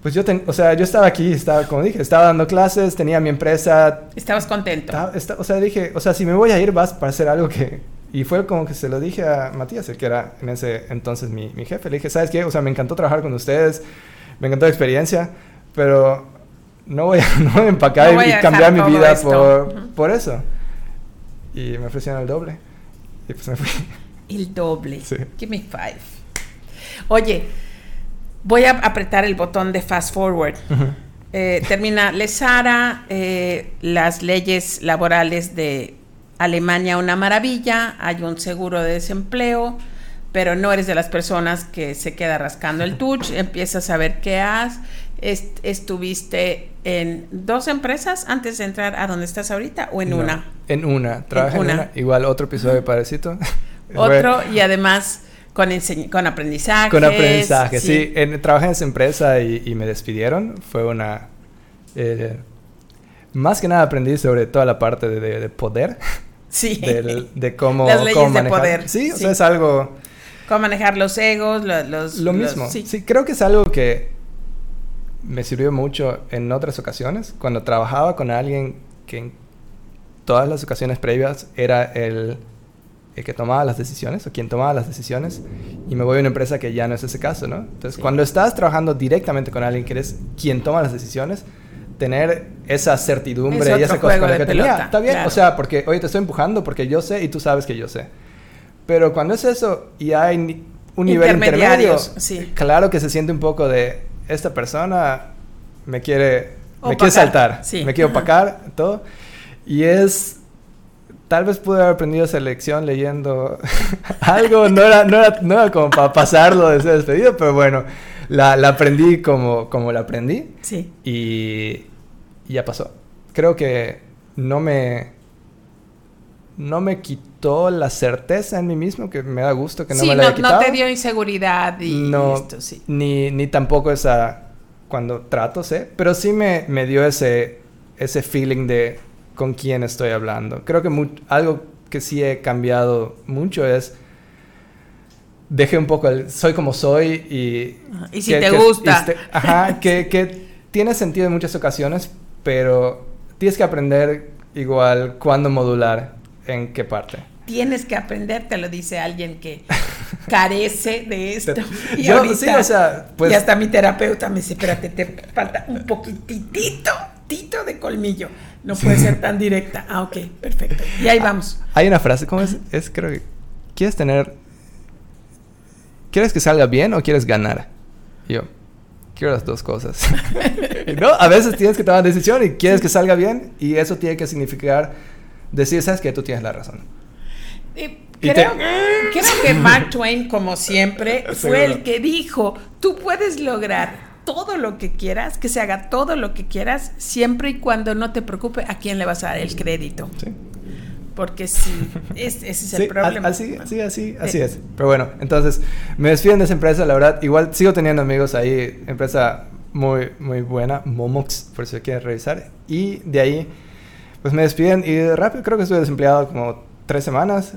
pues yo, o sea, yo estaba aquí, estaba, como dije, estaba dando clases, tenía mi empresa. Estabas contento. o sea, dije, o sea, si me voy a ir vas para hacer algo que, y fue como que se lo dije a Matías, el que era en ese entonces mi, mi, jefe. Le dije, ¿sabes qué? O sea, me encantó trabajar con ustedes, me encantó la experiencia, pero no voy a, no empacar y, cambiar mi vida por, por, eso. Y me ofrecieron el doble. Y pues me fui. El doble. Give me five. Oye, voy a apretar el botón de fast forward. Eh, termina Lesara, eh, las leyes laborales de Alemania una maravilla, hay un seguro de desempleo, pero no eres de las personas que se queda rascando el touch, empiezas a ver qué has. estuviste en dos empresas antes de entrar a donde estás ahorita o en una? En una, trabajé en una. Igual otro episodio de Parecito. Otro y además Con, con aprendizaje. Con aprendizaje, sí. trabajé en esa empresa y, me despidieron. Fue una... Eh, más que nada aprendí sobre toda la parte de, poder. Sí. De, cómo... Las leyes cómo de poder. Sí, o sea, es algo... Cómo manejar los egos, los... Lo mismo. sí, creo que es algo que me sirvió mucho en otras ocasiones. Cuando trabajaba con alguien que en todas las ocasiones previas era el el que tomaba las decisiones o quien tomaba las decisiones y me voy a una empresa que ya no es ese caso, ¿no? Entonces, cuando estás trabajando directamente con alguien que eres quien toma las decisiones, tener esa certidumbre y esa cosa que tenía, está bien, o sea, porque oye, te estoy empujando porque yo sé y tú sabes que yo sé. Pero cuando es eso y hay un nivel intermedio, claro que se siente un poco de esta persona me quiere me quiere saltar, me quiere opacar, todo. Y es tal vez pude haber aprendido esa lección leyendo algo, no era, no, era, no era, como para pasarlo de ser despedido, pero bueno, la, la aprendí como, como la aprendí. Sí. Y, ya pasó. Creo que no me, no me quitó la certeza en mí mismo, que me da gusto que no me la haya quitado. no te dio inseguridad y no, esto, sí. Ni, ni tampoco esa, cuando trato, sé, pero sí me, me dio ese, ese feeling de con quién estoy hablando. Creo que algo que sí he cambiado mucho es dejé un poco el soy como soy y... Y si te gusta. Este, ajá, que, que, tiene sentido en muchas ocasiones, pero tienes que aprender igual cuándo modular, en qué parte. Tienes que aprender, te lo dice alguien que carece de esto. y Yo, sí, o sea, pues... Y hasta mi terapeuta me dice, espérate, te falta un poquitito, tito de colmillo. No puede ser tan directa. Ah, ok, perfecto. Y ahí vamos. Hay una frase, ¿cómo es? Es creo que... ¿Quieres tener... ¿Quieres que salga bien o quieres ganar? yo, quiero las dos cosas. ¿No? A veces tienes que tomar decisión y quieres que salga bien y eso tiene que significar decir, sabes que tú tienes la razón. creo, creo, que Mark Twain, como siempre, fue el que dijo, tú puedes lograr todo lo que quieras, que se haga todo lo que quieras, siempre y cuando no te preocupe a quién le vas a dar el crédito. Sí. Porque sí, ese es el problema. Así, así, así, así es. Pero bueno, entonces me despiden de esa empresa, la verdad. Igual sigo teniendo amigos ahí, empresa muy, muy buena, Momox, por si quieren revisar. Y de ahí, pues me despiden y rápido creo que estuve desempleado como tres semanas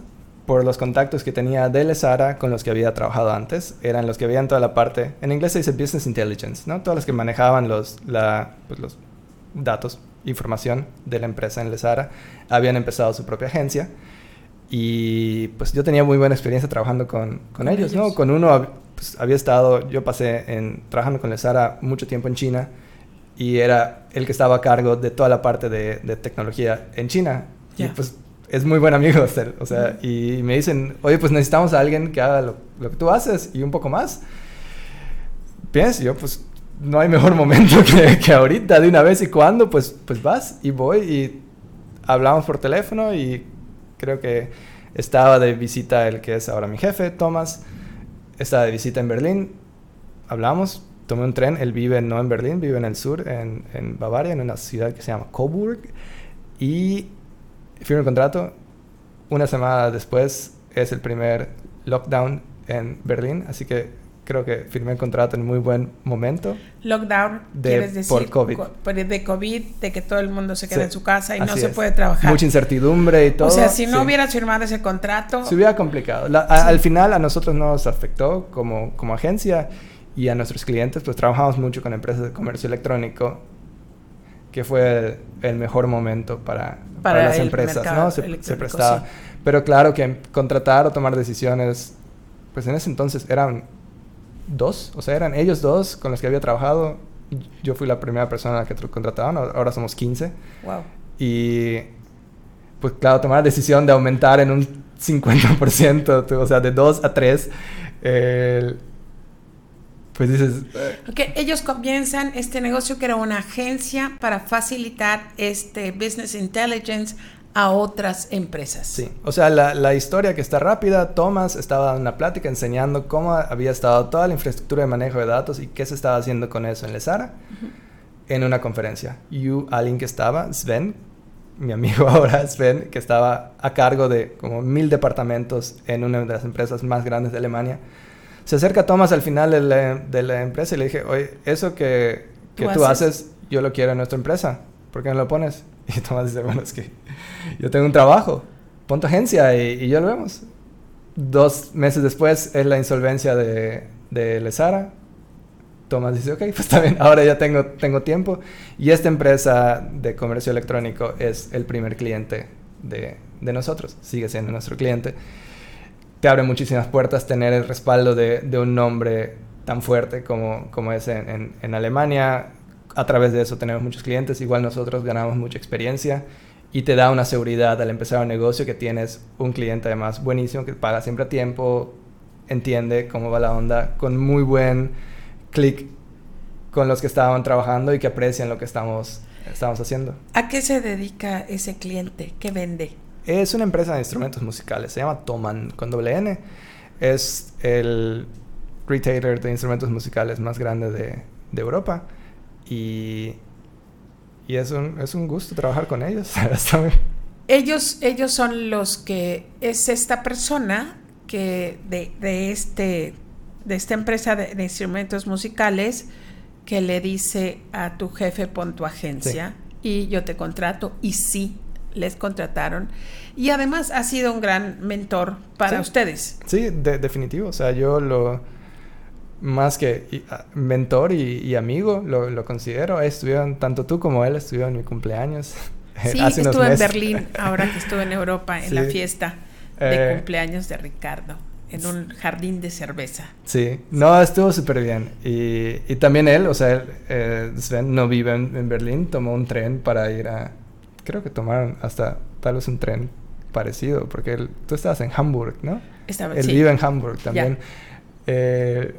por los contactos que tenía de Lesara con los que había trabajado antes. Eran los que habían toda la parte, en inglés se dice Business Intelligence, ¿no? Todos los que manejaban los, la, pues los datos, información de la empresa en Lesara, habían empezado su propia agencia. Y pues yo tenía muy buena experiencia trabajando con, con ellos, ¿no? Con uno pues, había estado, yo pasé en, trabajando con Lesara mucho tiempo en China y era el que estaba a cargo de toda la parte de, de tecnología en China. Y pues es muy buen amigo, o sea, y me dicen, oye, pues necesitamos a alguien que haga lo, que tú haces y un poco más. Pienso, yo pues no hay mejor momento que, que, ahorita, de una vez y cuando, pues, pues vas y voy y hablamos por teléfono y creo que estaba de visita el que es ahora mi jefe, Thomas, estaba de visita en Berlín, hablamos, tomé un tren, él vive no en Berlín, vive en el sur, en, en Bavaria, en una ciudad que se llama Coburg, y firmo el contrato. Una semana después es el primer lockdown en Berlín, así que creo que firmé el contrato en muy buen momento. Lockdown, de, quieres decir, por COVID. de COVID, de que todo el mundo se queda en su casa y no se puede trabajar. Mucha incertidumbre y todo. O sea, si no hubieras firmado ese contrato... Se hubiera complicado. al final a nosotros nos afectó como, como agencia y a nuestros clientes, pues trabajamos mucho con empresas de comercio electrónico que fue el, mejor momento para, para, las empresas, ¿no? Se, prestaba. Pero claro que contratar o tomar decisiones, pues en ese entonces eran dos, o sea, eran ellos dos con los que había trabajado. Yo fui la primera persona que contrataban, ahora somos 15. Wow. Y pues claro, tomar la decisión de aumentar en un 50%, o sea, de dos a tres, el pues dices... Eh. Okay, ellos comienzan este negocio que era una agencia para facilitar este business intelligence a otras empresas. Sí, o sea, la, la, historia que está rápida, Thomas estaba dando una plática enseñando cómo había estado toda la infraestructura de manejo de datos y qué se estaba haciendo con eso en Lesara en una conferencia. Y alguien que estaba, Sven, mi amigo ahora, Sven, que estaba a cargo de como mil departamentos en una de las empresas más grandes de Alemania, se acerca a Thomas al final de la, empresa y le dije, oye, eso que, que tú, haces? yo lo quiero en nuestra empresa, ¿por qué no lo pones? Y Thomas dice, bueno, es que yo tengo un trabajo, pon tu agencia y, y ya lo vemos. Dos meses después es la insolvencia de, de Lesara, Tomás dice, ok, pues está bien, ahora ya tengo, tengo tiempo. Y esta empresa de comercio electrónico es el primer cliente de, de nosotros, sigue siendo nuestro cliente. Te abre muchísimas puertas tener el respaldo de, de un nombre tan fuerte como, como es en, en, Alemania. A través de eso tenemos muchos clientes, igual nosotros ganamos mucha experiencia y te da una seguridad al empezar un negocio que tienes un cliente además buenísimo que paga siempre a tiempo, entiende cómo va la onda, con muy buen clic con los que estaban trabajando y que aprecian lo que estamos, estamos haciendo. ¿A qué se dedica ese cliente? ¿Qué vende? Es una empresa de instrumentos musicales, se llama Toman con doble N. Es el retailer de instrumentos musicales más grande de, de Europa y, y es, un, es un gusto trabajar con ellos. ellos, ellos son los que es esta persona que de, de este de esta empresa de, instrumentos musicales que le dice a tu jefe pon tu agencia y yo te contrato y sí les contrataron. Y además ha sido un gran mentor para ustedes. Sí, definitivo, o sea, yo lo más que mentor y, amigo lo, considero, estuvieron tanto tú como él estuvieron en mi cumpleaños. Sí, estuve en Berlín ahora que estuve en Europa en la fiesta de eh, cumpleaños de Ricardo en un jardín de cerveza. Sí, no, estuvo súper bien. Y, y, también él, o sea, eh, Sven no vive en, Berlín, tomó un tren para ir a... Creo que tomaron hasta tal vez un tren parecido, porque él, tú estabas en Hamburg, ¿no? Estaba, él vive en Hamburg también. Eh,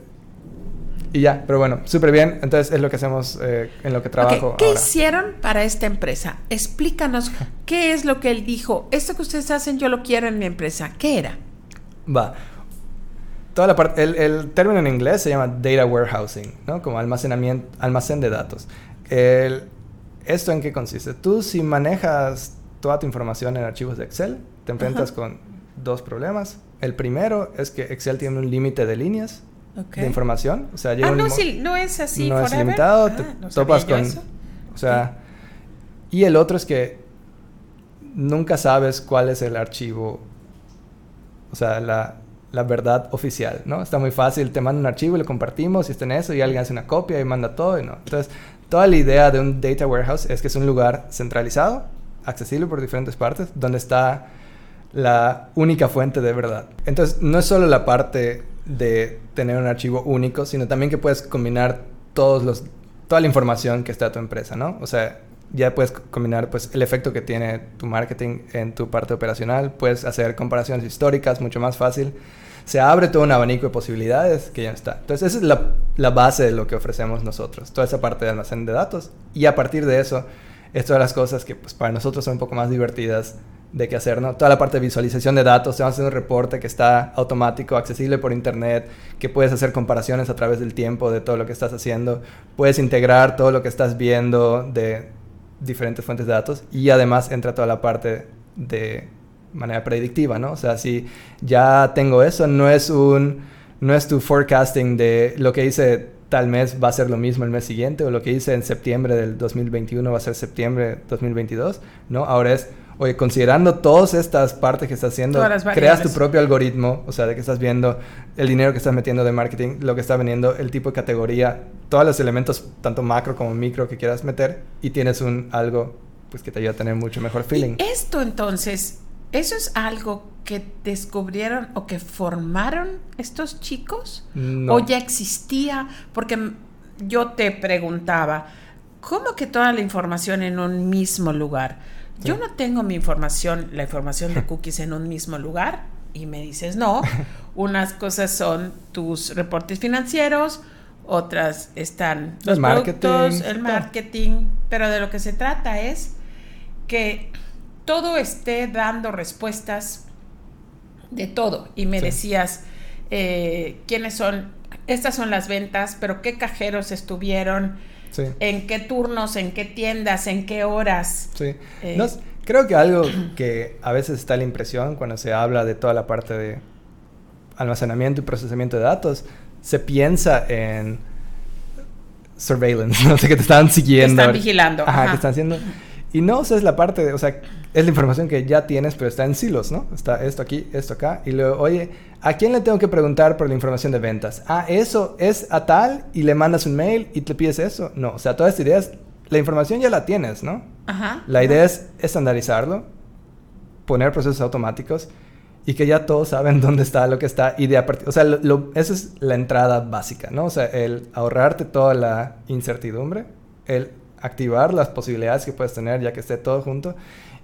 y ya, pero bueno, súper bien. Entonces es lo que hacemos eh, en lo que trabajo. ¿Qué hicieron para esta empresa? Explícanos qué es lo que él dijo. Esto que ustedes hacen yo lo quiero en mi empresa. ¿Qué era? Va toda la parte, el, término en inglés se llama data warehousing, ¿no? Como almacenamiento, almacén de datos. ¿Esto en qué consiste? Tú si manejas toda tu información en archivos de Excel, te enfrentas con dos problemas. El primero es que Excel tiene un límite de líneas de información. O sea, ah, no, no es así. No es limitado, te ah, topas con... O sea, y el otro es que nunca sabes cuál es el archivo, o sea, la, la verdad oficial, ¿no? Está muy fácil, te manda un archivo y lo compartimos y está en eso y alguien hace una copia y manda todo y no. Entonces, toda la idea de un data warehouse es que es un lugar centralizado, accesible por diferentes partes, donde está la única fuente de verdad. Entonces, no es solo la parte de tener un archivo único, sino también que puedes combinar todos los, toda la información que está tu empresa, ¿no? O sea, ya puedes combinar pues, el efecto que tiene tu marketing en tu parte operacional, puedes hacer comparaciones históricas mucho más fácil se abre todo un abanico de posibilidades que ya está. Entonces, esa es la, la, base de lo que ofrecemos nosotros, toda esa parte de almacén de datos. Y a partir de eso, es todas las cosas que pues, para nosotros son un poco más divertidas de qué hacer, ¿no? Toda la parte de visualización de datos, te vamos a hacer un reporte que está automático, accesible por internet, que puedes hacer comparaciones a través del tiempo de todo lo que estás haciendo, puedes integrar todo lo que estás viendo de diferentes fuentes de datos y además entra toda la parte de manera predictiva, ¿no? O sea, si ya tengo eso, no es un, no es tu forecasting de lo que hice tal mes va a ser lo mismo el mes siguiente o lo que hice en septiembre del 2021 va a ser septiembre 2022, ¿no? Ahora es, oye, considerando todas estas partes que estás haciendo, creas tu propio algoritmo, o sea, de que estás viendo el dinero que estás metiendo de marketing, lo que está vendiendo, el tipo de categoría, todos los elementos, tanto macro como micro que quieras meter y tienes un algo pues que te ayuda a tener mucho mejor feeling. esto entonces ¿Eso es algo que descubrieron o que formaron estos chicos? ¿O ya existía? Porque yo te preguntaba, ¿cómo que toda la información en un mismo lugar? Yo no tengo mi información, la información de cookies en un mismo lugar y me dices no. Unas cosas son tus reportes financieros, otras están los el productos, el marketing, pero de lo que se trata es que todo esté dando respuestas de todo. Y me decías, eh, ¿quiénes son? Estas son las ventas, pero ¿qué cajeros estuvieron? ¿En qué turnos? ¿En qué tiendas? ¿En qué horas? Sí. Eh, Creo que algo que a veces está la impresión cuando se habla de toda la parte de almacenamiento y procesamiento de datos, se piensa en surveillance, no sé, que te están siguiendo. Te están vigilando. Ajá, que están haciendo. Y no, o sea, es la parte de, o sea, es la información que ya tienes, pero está en silos, ¿no? Está esto aquí, esto acá. Y luego, oye, ¿a quién le tengo que preguntar por la información de ventas? Ah, eso es a tal y le mandas un mail y te pides eso. No, o sea, toda esta idea es, la información ya la tienes, ¿no? Ajá. La idea es estandarizarlo, poner procesos automáticos y que ya todos saben dónde está lo que está y de a partir, o sea, lo, esa es la entrada básica, ¿no? O sea, el ahorrarte toda la incertidumbre, el activar las posibilidades que puedes tener ya que esté todo junto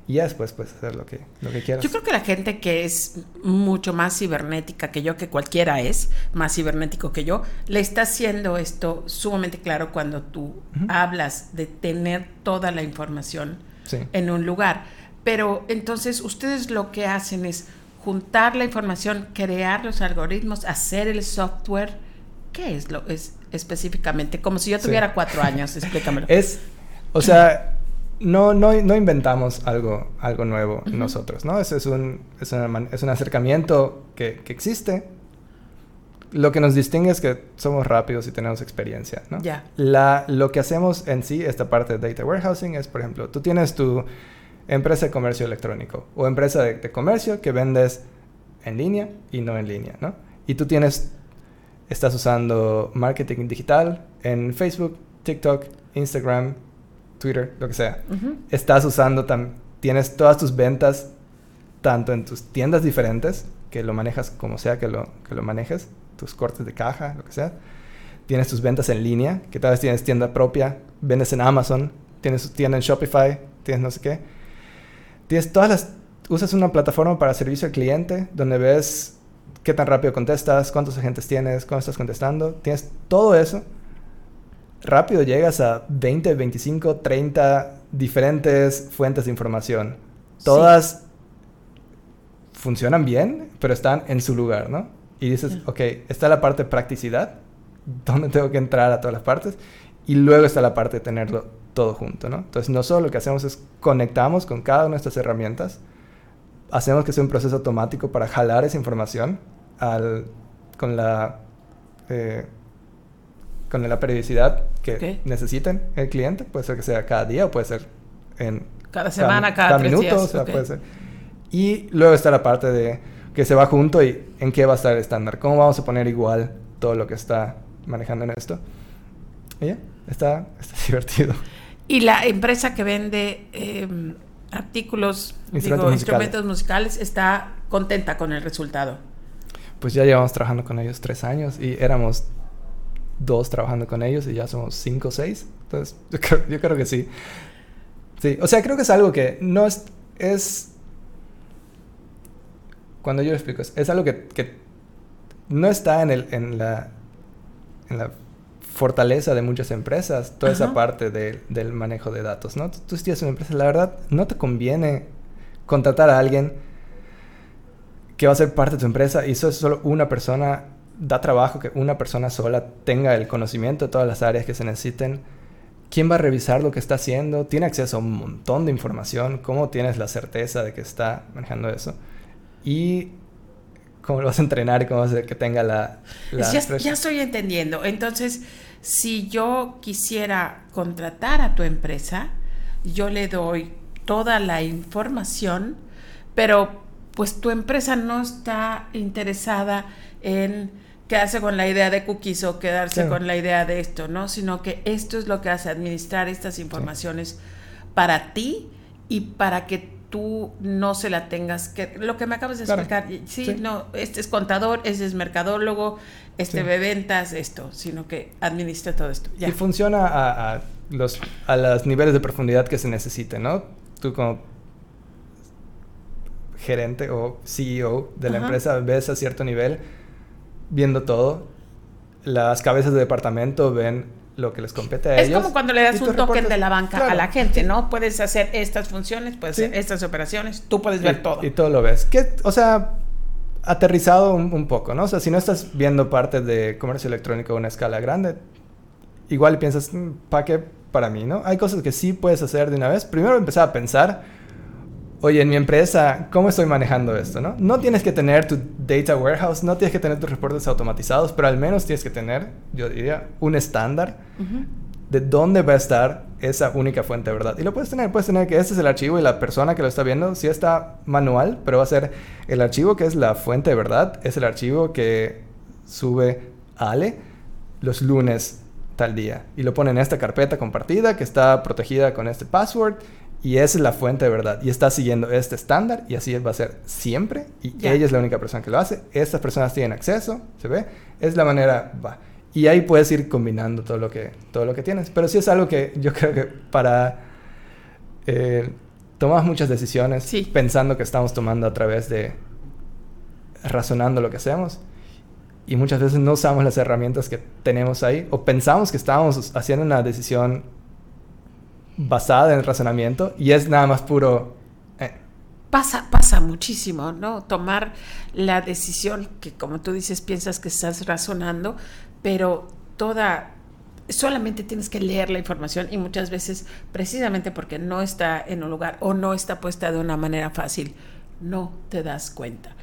y ya después puedes hacer lo que, lo que quieras. Yo creo que la gente que es mucho más cibernética que yo, que cualquiera es más cibernético que yo, le está haciendo esto sumamente claro cuando tú hablas de tener toda la información en un lugar. Pero entonces ustedes lo que hacen es juntar la información, crear los algoritmos, hacer el software. ¿Qué es lo es específicamente? Como si yo tuviera cuatro años, explícamelo. Es, o sea, no, no, no inventamos algo, algo nuevo nosotros, ¿no? Eso es un, es, es un acercamiento que, que, existe. Lo que nos distingue es que somos rápidos y tenemos experiencia, ¿no? Ya. La, lo que hacemos en sí, esta parte de data warehousing, es, por ejemplo, tú tienes tu empresa de comercio electrónico o empresa de, de comercio que vendes en línea y no en línea, ¿no? Y tú tienes estás usando marketing digital en Facebook, TikTok, Instagram, Twitter, lo que sea. Estás usando, tienes todas tus ventas tanto en tus tiendas diferentes, que lo manejas como sea que lo, que lo manejes, tus cortes de caja, lo que sea. Tienes tus ventas en línea, que tal vez tienes tienda propia, vendes en Amazon, tienes tienda en Shopify, tienes no sé qué. Tienes todas las... Usas una plataforma para servicio al cliente donde ves qué tan rápido contestas, cuántos agentes tienes, cómo estás contestando. Tienes todo eso. Rápido llegas a 20, 25, 30 diferentes fuentes de información. Todas funcionan bien, pero están en su lugar, ¿no? Y dices, ok, está la parte de practicidad, donde tengo que entrar a todas las partes, y luego está la parte de tenerlo todo junto, ¿no? Entonces, nosotros lo que hacemos es conectamos con cada una de nuestras herramientas hacemos que sea un proceso automático para jalar esa información al, con la eh, con la periodicidad que necesiten el cliente. Puede ser que sea cada día o puede ser en cada semana, cada, minuto. Y luego está la parte de que se va junto y en qué va a estar el estándar. ¿Cómo vamos a poner igual todo lo que está manejando en esto? Y ya, está, está divertido. Y la empresa que vende em, artículos, instrumentos, musicales. está contenta con el resultado. Pues ya llevamos trabajando con ellos tres años y éramos dos trabajando con ellos y ya somos cinco o seis. Entonces, yo creo, que sí. Sí, o sea, creo que es algo que no es... es cuando yo lo explico, es, algo que, que, no está en, el, en, la, en la fortaleza de muchas empresas, toda esa parte del manejo de datos, ¿no? Tú, tú una empresa, la verdad, no te conviene contratar a alguien que va a ser parte de tu empresa y eso es solo una persona, da trabajo que una persona sola tenga el conocimiento de todas las áreas que se necesiten. ¿Quién va a revisar lo que está haciendo? ¿Tiene acceso a un montón de información? ¿Cómo tienes la certeza de que está manejando eso? Y cómo lo vas a entrenar cómo vas a hacer que tenga la... ya, ya, estoy entendiendo. Entonces, si yo quisiera contratar a tu empresa, yo le doy toda la información, pero pues tu empresa no está interesada en quedarse con la idea de cookies o quedarse con la idea de esto, ¿no? Sino que esto es lo que hace administrar estas informaciones para ti y para que tú no se la tengas que... Lo que me acabas de explicar, sí, no, este es contador, ese es mercadólogo, este ve ventas, esto, sino que administra todo esto. Y funciona a, los, a los niveles de profundidad que se necesiten, ¿no? Tú como gerente o CEO de la empresa ves a cierto nivel viendo todo. Las cabezas de departamento ven lo que les compete a ellos. Es como cuando le das un token de la banca a la gente, ¿no? Puedes hacer estas funciones, puedes hacer estas operaciones, tú puedes ver todo. Y todo lo ves. Que, o sea, aterrizado un, poco, ¿no? O sea, si no estás viendo parte de comercio electrónico a una escala grande, igual piensas, mm, ¿para qué para mí, no? Hay cosas que sí puedes hacer de una vez. Primero empezar a pensar oye, en mi empresa, ¿cómo estoy manejando esto? No, no tienes que tener tu data warehouse, no tienes que tener tus reportes automatizados, pero al menos tienes que tener, yo diría, un estándar de dónde va a estar esa única fuente de verdad. Y lo puedes tener, puedes tener que este es el archivo y la persona que lo está viendo sí está manual, pero va a ser el archivo que es la fuente de verdad, es el archivo que sube Ale los lunes tal día. Y lo pone en esta carpeta compartida que está protegida con este password y esa es la fuente de verdad. Y está siguiendo este estándar y así va a ser siempre. Y ella es la única persona que lo hace. Estas personas tienen acceso, ¿se ve? Es la manera, va. Y ahí puedes ir combinando todo lo que, todo lo que tienes. Pero sí es algo que yo creo que para... Eh, tomamos muchas decisiones pensando que estamos tomando a través de razonando lo que hacemos y muchas veces no usamos las herramientas que tenemos ahí o pensamos que estábamos haciendo una decisión basada en el razonamiento y es nada más puro... Eh. Pasa, pasa muchísimo, ¿no? Tomar la decisión que, como tú dices, piensas que estás razonando, pero toda solamente tienes que leer la información y muchas veces precisamente porque no está en un lugar o no está puesta de una manera fácil, no te das cuenta.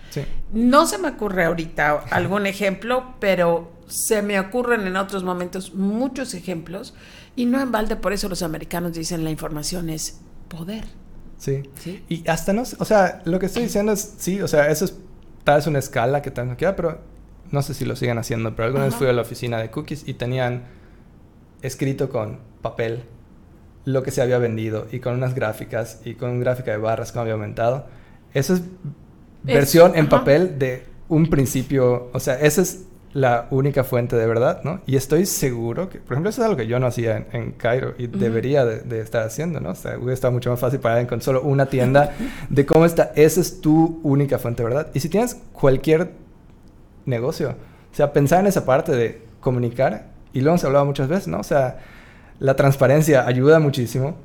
No se me ocurre ahorita algún ejemplo, pero se me ocurren en otros momentos muchos ejemplos y no en balde por eso los americanos dicen la información es poder. Sí. ¿Sí? Y hasta no, o sea, lo que estoy diciendo es, sí, o sea, eso es tal vez una escala que tal queda, pero no sé si lo siguen haciendo, pero alguna vez fui a la oficina de cookies y tenían escrito con papel lo que se había vendido y con unas gráficas y con una gráfica de barras como había aumentado. Eso es, versión en papel de un principio, o sea, esa es la única fuente de verdad, ¿no? Y estoy seguro que, por ejemplo, eso es algo que yo no hacía en, Cairo y debería de, estar haciendo, ¿no? O sea, hubiera estado mucho más fácil para alguien con solo una tienda de cómo está, esa es tu única fuente de verdad. Y si tienes cualquier negocio. O sea, pensar en esa parte de comunicar, y lo hemos hablado muchas veces, ¿no? O sea, la transparencia ayuda muchísimo,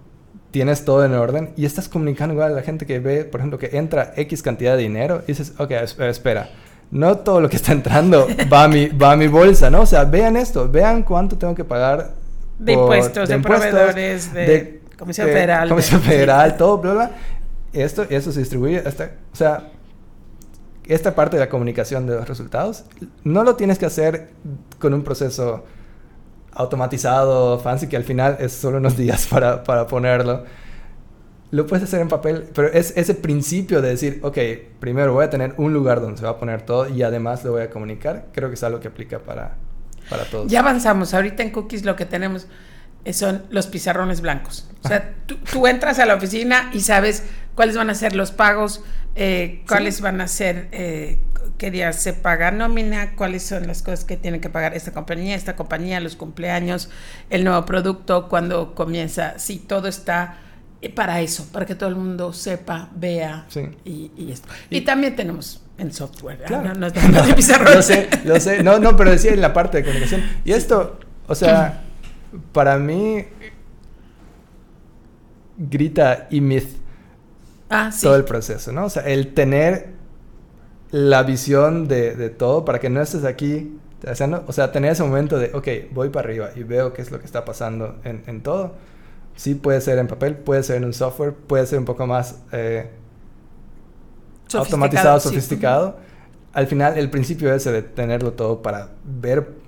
tienes todo en orden y estás comunicando igual a la gente que ve, por ejemplo, que entra X cantidad de dinero y dices, ok, espera, no todo lo que está entrando va a mi, va a mi bolsa, ¿no? O sea, vean esto, vean cuánto tengo que pagar. De impuestos, de, proveedores, de, Comisión Federal. Comisión Federal, todo, bla, bla. Esto, eso se distribuye hasta, o sea, esta parte de la comunicación de los resultados, no lo tienes que hacer con un proceso automatizado, fancy, que al final es solo unos días para, para ponerlo. Lo puedes hacer en papel, pero es ese principio de decir, ok, primero voy a tener un lugar donde se va a poner todo y además lo voy a comunicar, creo que es algo que aplica para, para todos. Ya avanzamos, ahorita en Cookies lo que tenemos son los pizarrones blancos. O sea, tú, entras a la oficina y sabes cuáles van a ser los pagos, eh, cuáles van a ser, eh, qué días se paga nómina, cuáles son las cosas que tienen que pagar esta compañía, esta compañía, los cumpleaños, el nuevo producto, cuando comienza. Sí, todo está eh, para eso, para que todo el mundo sepa, vea y, esto. Y, también tenemos en software, claro. no, no, de. Lo sé, lo sé. No, no, pero decía en la parte de comunicación. Y esto, o sea para mí grita y myth ah, todo el proceso, ¿no? O sea, el tener la visión de, todo para que no estés aquí haciendo, o sea, tener ese momento de, ok, voy para arriba y veo qué es lo que está pasando en, todo. Sí puede ser en papel, puede ser en un software, puede ser un poco más eh, automatizado, sofisticado. Al final, el principio ese de tenerlo todo para ver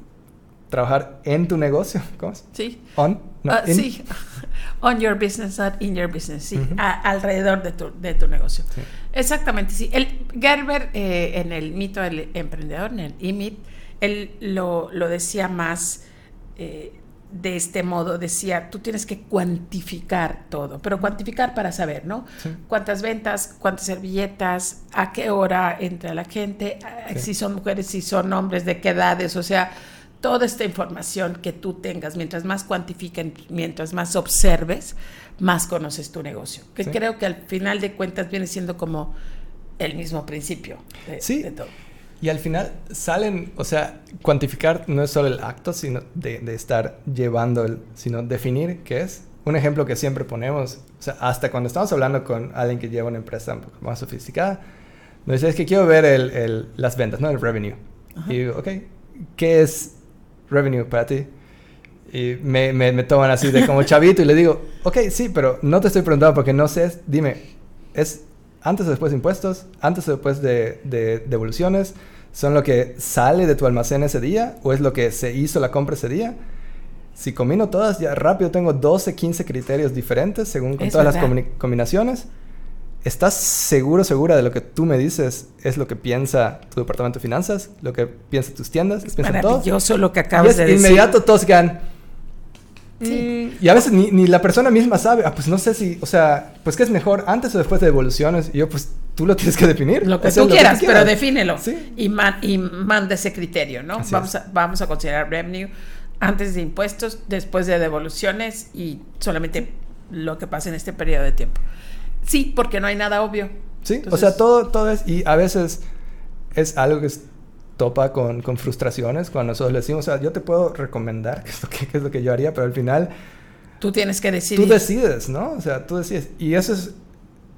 trabajar en tu negocio. ¿Cómo es? Sí. On. Ah, sí. On your business, not in your business. Sí. alrededor de tu, de tu negocio. Exactamente, sí. El Gerber, eh, en el mito del emprendedor, en el IMIT, él lo, lo decía más eh, de este modo. Decía, tú tienes que cuantificar todo, pero cuantificar para saber, ¿no? Cuántas ventas, cuántas servilletas, a qué hora entra la gente, si son mujeres, si son hombres, de qué edades, o sea toda esta información que tú tengas, mientras más cuantifiquen, mientras más observes, más conoces tu negocio. Que creo que al final de cuentas viene siendo como el mismo principio de, sí. todo. Y al final salen, o sea, cuantificar no es solo el acto sino de, estar llevando, el, sino definir qué es. Un ejemplo que siempre ponemos, o sea, hasta cuando estamos hablando con alguien que lleva una empresa un poco más sofisticada, nos dice, es que quiero ver el, las ventas, ¿no? El revenue. Y digo, ok, ¿qué es revenue para ti. Y me, me, toman así de como chavito y le digo, ok, sí, pero no te estoy preguntando porque no sé, dime, ¿es antes o después de impuestos, antes o después de, de devoluciones, son lo que sale de tu almacén ese día o es lo que se hizo la compra ese día. Si combino todas, ya rápido tengo 12, 15 criterios diferentes según con todas las combinaciones. ¿Estás seguro, segura de lo que tú me dices es lo que piensa tu departamento de finanzas? ¿Lo que piensa tus tiendas? Es maravilloso lo que acabas de decir. inmediato todos quedan... Mm, y a veces ni, ni, la persona misma sabe, ah, pues no sé si, o sea, pues qué es mejor, antes o después de devoluciones. Y yo, pues tú lo tienes que definir. Lo que, tú, quieras, pero defínelo. Y, y manda ese criterio, ¿no? vamos a, vamos a considerar revenue antes de impuestos, después de devoluciones y solamente lo que pasa en este periodo de tiempo. Sí, porque no hay nada obvio. Sí, o sea, todo, todo es, y a veces es algo que topa con, con, frustraciones cuando nosotros le decimos, o sea, yo te puedo recomendar qué es, lo que, qué es lo que yo haría, pero al final... Tú tienes que decidir. Tú decides, ¿no? O sea, tú decides. Y eso es,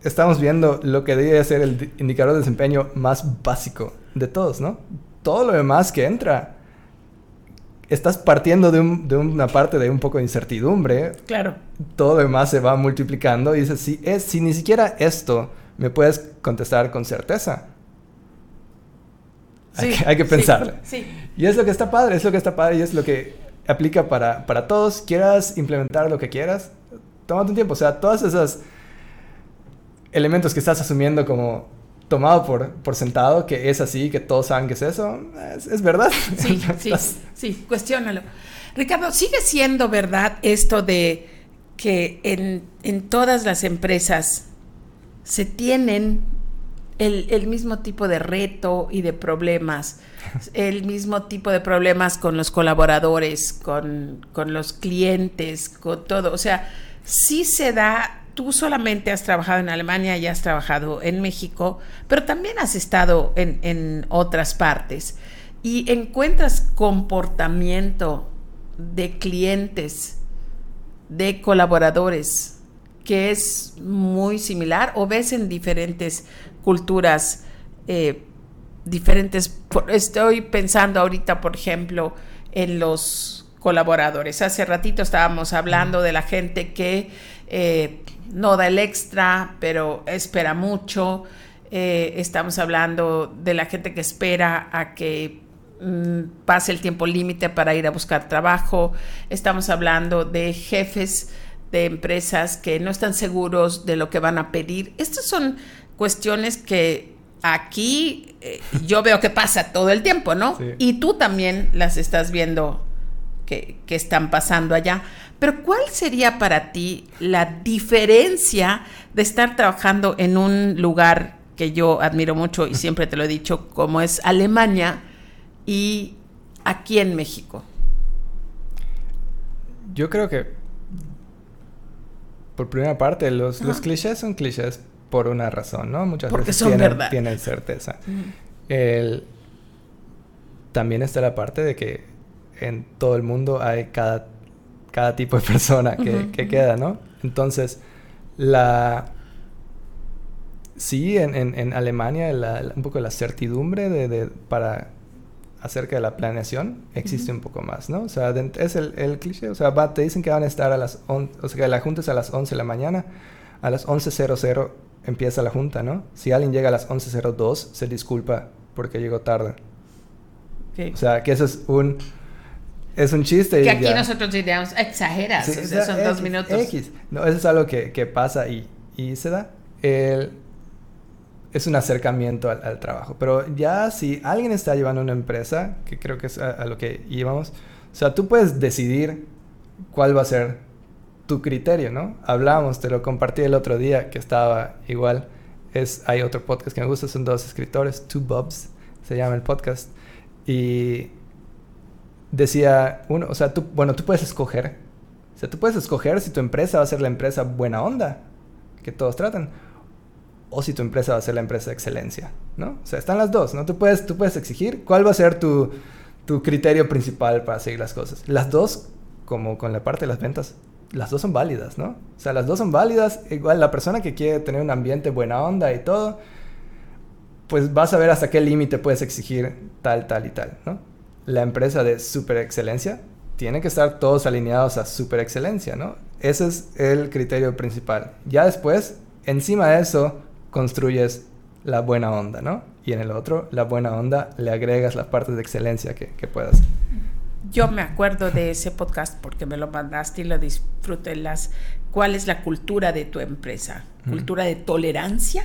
estamos viendo lo que debería ser el indicador de desempeño más básico de todos, ¿no? Todo lo demás que entra estás partiendo de, una parte de un poco de incertidumbre. Claro. Todo lo demás se va multiplicando y dices, si, es, si ni siquiera esto me puedes contestar con certeza. Sí, hay, que, pensar. Sí, Y es lo que está padre, es lo que está padre y es lo que aplica para, para todos. Quieras implementar lo que quieras, tómate un tiempo. O sea, todos esos elementos que estás asumiendo como tomado por, por sentado que es así, que todos saben que es eso, es, verdad. Sí, sí, sí, cuestiónalo. Ricardo, ¿sigue siendo verdad esto de que en, en todas las empresas se tienen el, mismo tipo de reto y de problemas, el mismo tipo de problemas con los colaboradores, con, con los clientes, con todo? O sea, sí se da tú solamente has trabajado en Alemania y has trabajado en México, pero también has estado en, otras partes y encuentras comportamiento de clientes, de colaboradores, que es muy similar o ves en diferentes culturas eh, diferentes. Estoy pensando ahorita, por ejemplo, en los colaboradores. Hace ratito estábamos hablando de la gente que eh, no da el extra, pero espera mucho. Eh, estamos hablando de la gente que espera a que mm, pase el tiempo límite para ir a buscar trabajo. Estamos hablando de jefes de empresas que no están seguros de lo que van a pedir. Estas son cuestiones que aquí eh, yo veo que pasa todo el tiempo, ¿no? Y tú también las estás viendo que, que están pasando allá. Pero ¿cuál sería para ti la diferencia de estar trabajando en un lugar que yo admiro mucho y siempre te lo he dicho, como es Alemania, y aquí en México? Yo creo que, por primera parte, los, los clichés son clichés por una razón, ¿no? Muchas Porque veces son tienen, verdad. tienen certeza. El, también está la parte de que en todo el mundo hay cada cada tipo de persona que, queda, ¿no? Entonces, la... Sí, en, Alemania un poco la certidumbre de, para acerca de la planeación existe un poco más, ¿no? O sea, es el, cliché, o sea, te dicen que van a estar a las 11, o sea, que la junta es a las 11 de la mañana, a las 11.00 empieza la junta, ¿no? Si alguien llega a las 11.02, se disculpa porque llegó tarde. O sea, que eso es un es un chiste. Que aquí nosotros diríamos, exageras, son dos minutos. X. No, eso es algo que, que pasa y, y, se da. El, es un acercamiento al, trabajo. Pero ya si alguien está llevando una empresa, que creo que es a, lo que íbamos, o sea, tú puedes decidir cuál va a ser tu criterio, ¿no? Hablamos, te lo compartí el otro día, que estaba igual. Es, hay otro podcast que me gusta, son dos escritores, Two Bobs, se llama el podcast. Y decía uno, o sea, tú, bueno, tú puedes escoger. O sea, tú puedes escoger si tu empresa va a ser la empresa buena onda, que todos tratan, o si tu empresa va a ser la empresa de excelencia, ¿no? O sea, están las dos, ¿no? Tú puedes, tú puedes exigir cuál va a ser tu, tu criterio principal para seguir las cosas. Las dos, como con la parte de las ventas, las dos son válidas, ¿no? O sea, las dos son válidas. Igual la persona que quiere tener un ambiente buena onda y todo, pues vas a ver hasta qué límite puedes exigir tal, tal y tal, ¿no? la empresa de super excelencia, tiene que estar todos alineados a super excelencia, ¿no? Ese es el criterio principal. Ya después, encima de eso, construyes la buena onda, ¿no? Y en el otro, la buena onda, le agregas las partes de excelencia que, que puedas. Yo me acuerdo de ese podcast porque me lo mandaste y lo disfruté. Las, ¿Cuál es la cultura de tu empresa? Cultura de tolerancia.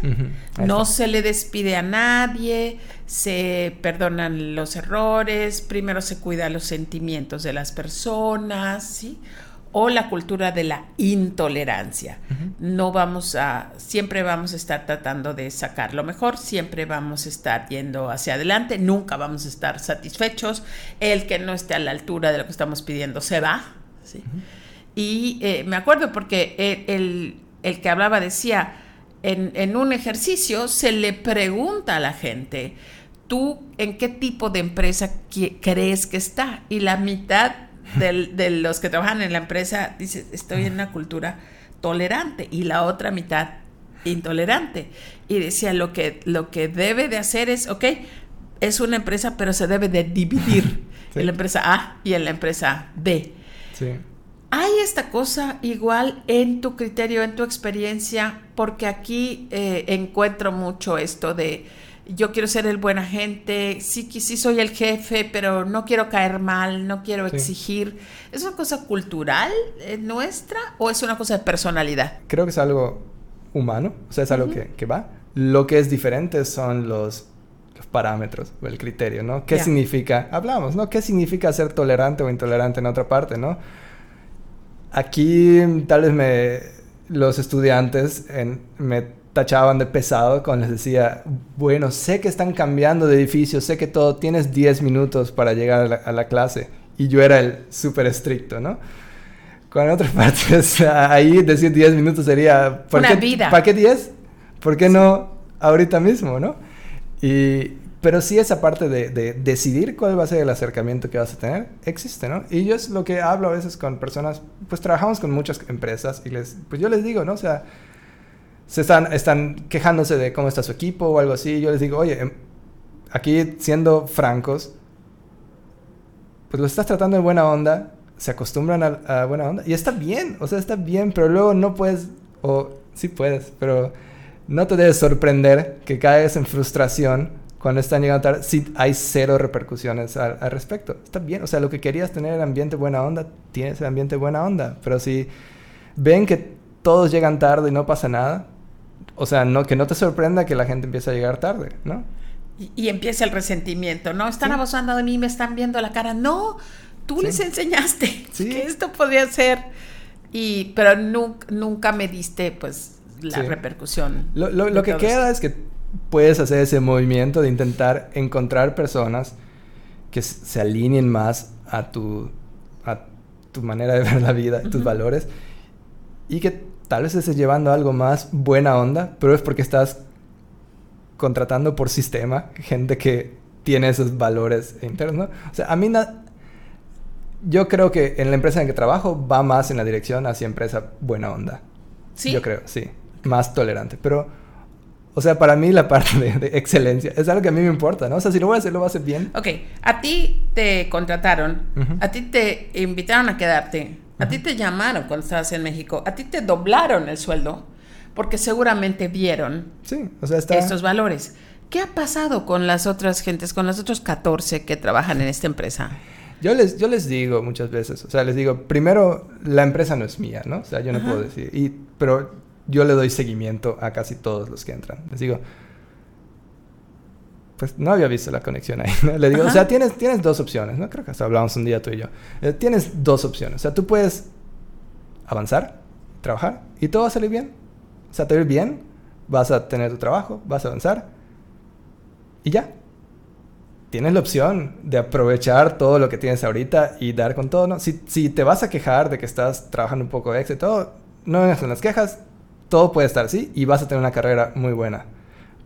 No se le despide a nadie, se perdonan los errores, primero se cuida los sentimientos de las personas, ¿sí? O la cultura de la intolerancia. No vamos a, siempre vamos a estar tratando de sacar lo mejor, siempre vamos a estar yendo hacia adelante, nunca vamos a estar satisfechos. El que no esté a la altura de lo que estamos pidiendo se va. Y eh, me acuerdo porque el, el, que hablaba decía, en, en un ejercicio se le pregunta a la gente, ¿tú en qué tipo de empresa crees que está? Y la mitad de los que trabajan en la empresa dice, estoy en una cultura tolerante y la otra mitad intolerante. Y decía, lo que, lo que debe de hacer es, ok, es una empresa, pero se debe de dividir en la empresa A y en la empresa B. Hay esta cosa igual en tu criterio, en tu experiencia, porque aquí eh, encuentro mucho esto de yo quiero ser el buen agente, sí, sí soy el jefe, pero no quiero caer mal, no quiero exigir. ¿Es una cosa cultural eh, nuestra o es una cosa de personalidad? Creo que es algo humano, o sea, es algo que, va. Lo que es diferente son los, parámetros o el criterio, ¿no? ¿Qué significa? Hablamos, ¿no? ¿Qué significa ser tolerante o intolerante en otra parte, ¿no? Aquí tal vez me, los estudiantes en, me tachaban de pesado cuando les decía, bueno, sé que están cambiando de edificio, sé que todo, tienes 10 minutos para llegar a la, clase. Y yo era el súper estricto, ¿no? Con otras partes, ahí decir 10 minutos sería... ¿por Una vida. ¿Para qué 10? ¿Por qué no ahorita mismo, no? Y, pero sí esa parte de, de, decidir cuál va a ser el acercamiento que vas a tener, existe, ¿no? Y yo es lo que hablo a veces con personas, pues trabajamos con muchas empresas y les, pues yo les digo, ¿no? O sea, se están, están quejándose de cómo está su equipo o algo así. Yo les digo, oye, em, aquí siendo francos, pues lo estás tratando de buena onda, se acostumbran a, buena onda y está bien, o sea, está bien, pero luego no puedes, o sí puedes, pero no te debes sorprender que caes en frustración cuando están llegando tarde, si hay cero repercusiones al, al, respecto. Está bien, o sea, lo que querías tener el ambiente buena onda, tienes el ambiente buena onda, pero si ven que todos llegan tarde y no pasa nada, o sea, no, que no te sorprenda que la gente empiece a llegar tarde, ¿no? Y, empieza el resentimiento, ¿no? Están abusando de mí, me están viendo la cara. No, tú les enseñaste que esto podía ser. Y, pero nunca, me diste, pues, la repercusión. Lo, que queda es que puedes hacer ese movimiento de intentar encontrar personas que se alineen más a tu, a tu manera de ver la vida, tus valores, y que tal vez estés llevando algo más buena onda, pero es porque estás contratando por sistema gente que tiene esos valores internos. O sea, a mí yo creo que en la empresa en que trabajo va más en la dirección hacia empresa buena onda. Sí. Yo creo, sí. Más tolerante. Pero, o sea, para mí la parte de, excelencia es algo que a mí me importa, ¿no? O sea, si lo voy a hacer, lo voy a hacer bien. Ok, a ti te contrataron, a ti te invitaron a quedarte a ti te llamaron cuando estabas en México, a ti te doblaron el sueldo porque seguramente vieron sí, estos valores. ¿Qué ha pasado con las otras gentes, con los otros 14 que trabajan en esta empresa? Yo les, yo les digo muchas veces, o sea, les digo, primero, la empresa no es mía, ¿no? O sea, yo no puedo decir, y, pero yo le doy seguimiento a casi todos los que entran. Les digo, pues no había visto la conexión ahí. Le digo, o sea, tienes, tienes dos opciones, ¿no? Creo que hasta hablamos un día tú y yo. Eh, tienes dos opciones. O sea, tú puedes avanzar, trabajar y todo va a salir bien. O sea, te va a ir bien, vas a tener tu trabajo, vas a avanzar y ya. Tienes la opción de aprovechar todo lo que tienes ahorita y dar con todo, ¿no? Si, si te vas a quejar de que estás trabajando un poco de todo, no en las quejas, todo puede estar así y vas a tener una carrera muy buena.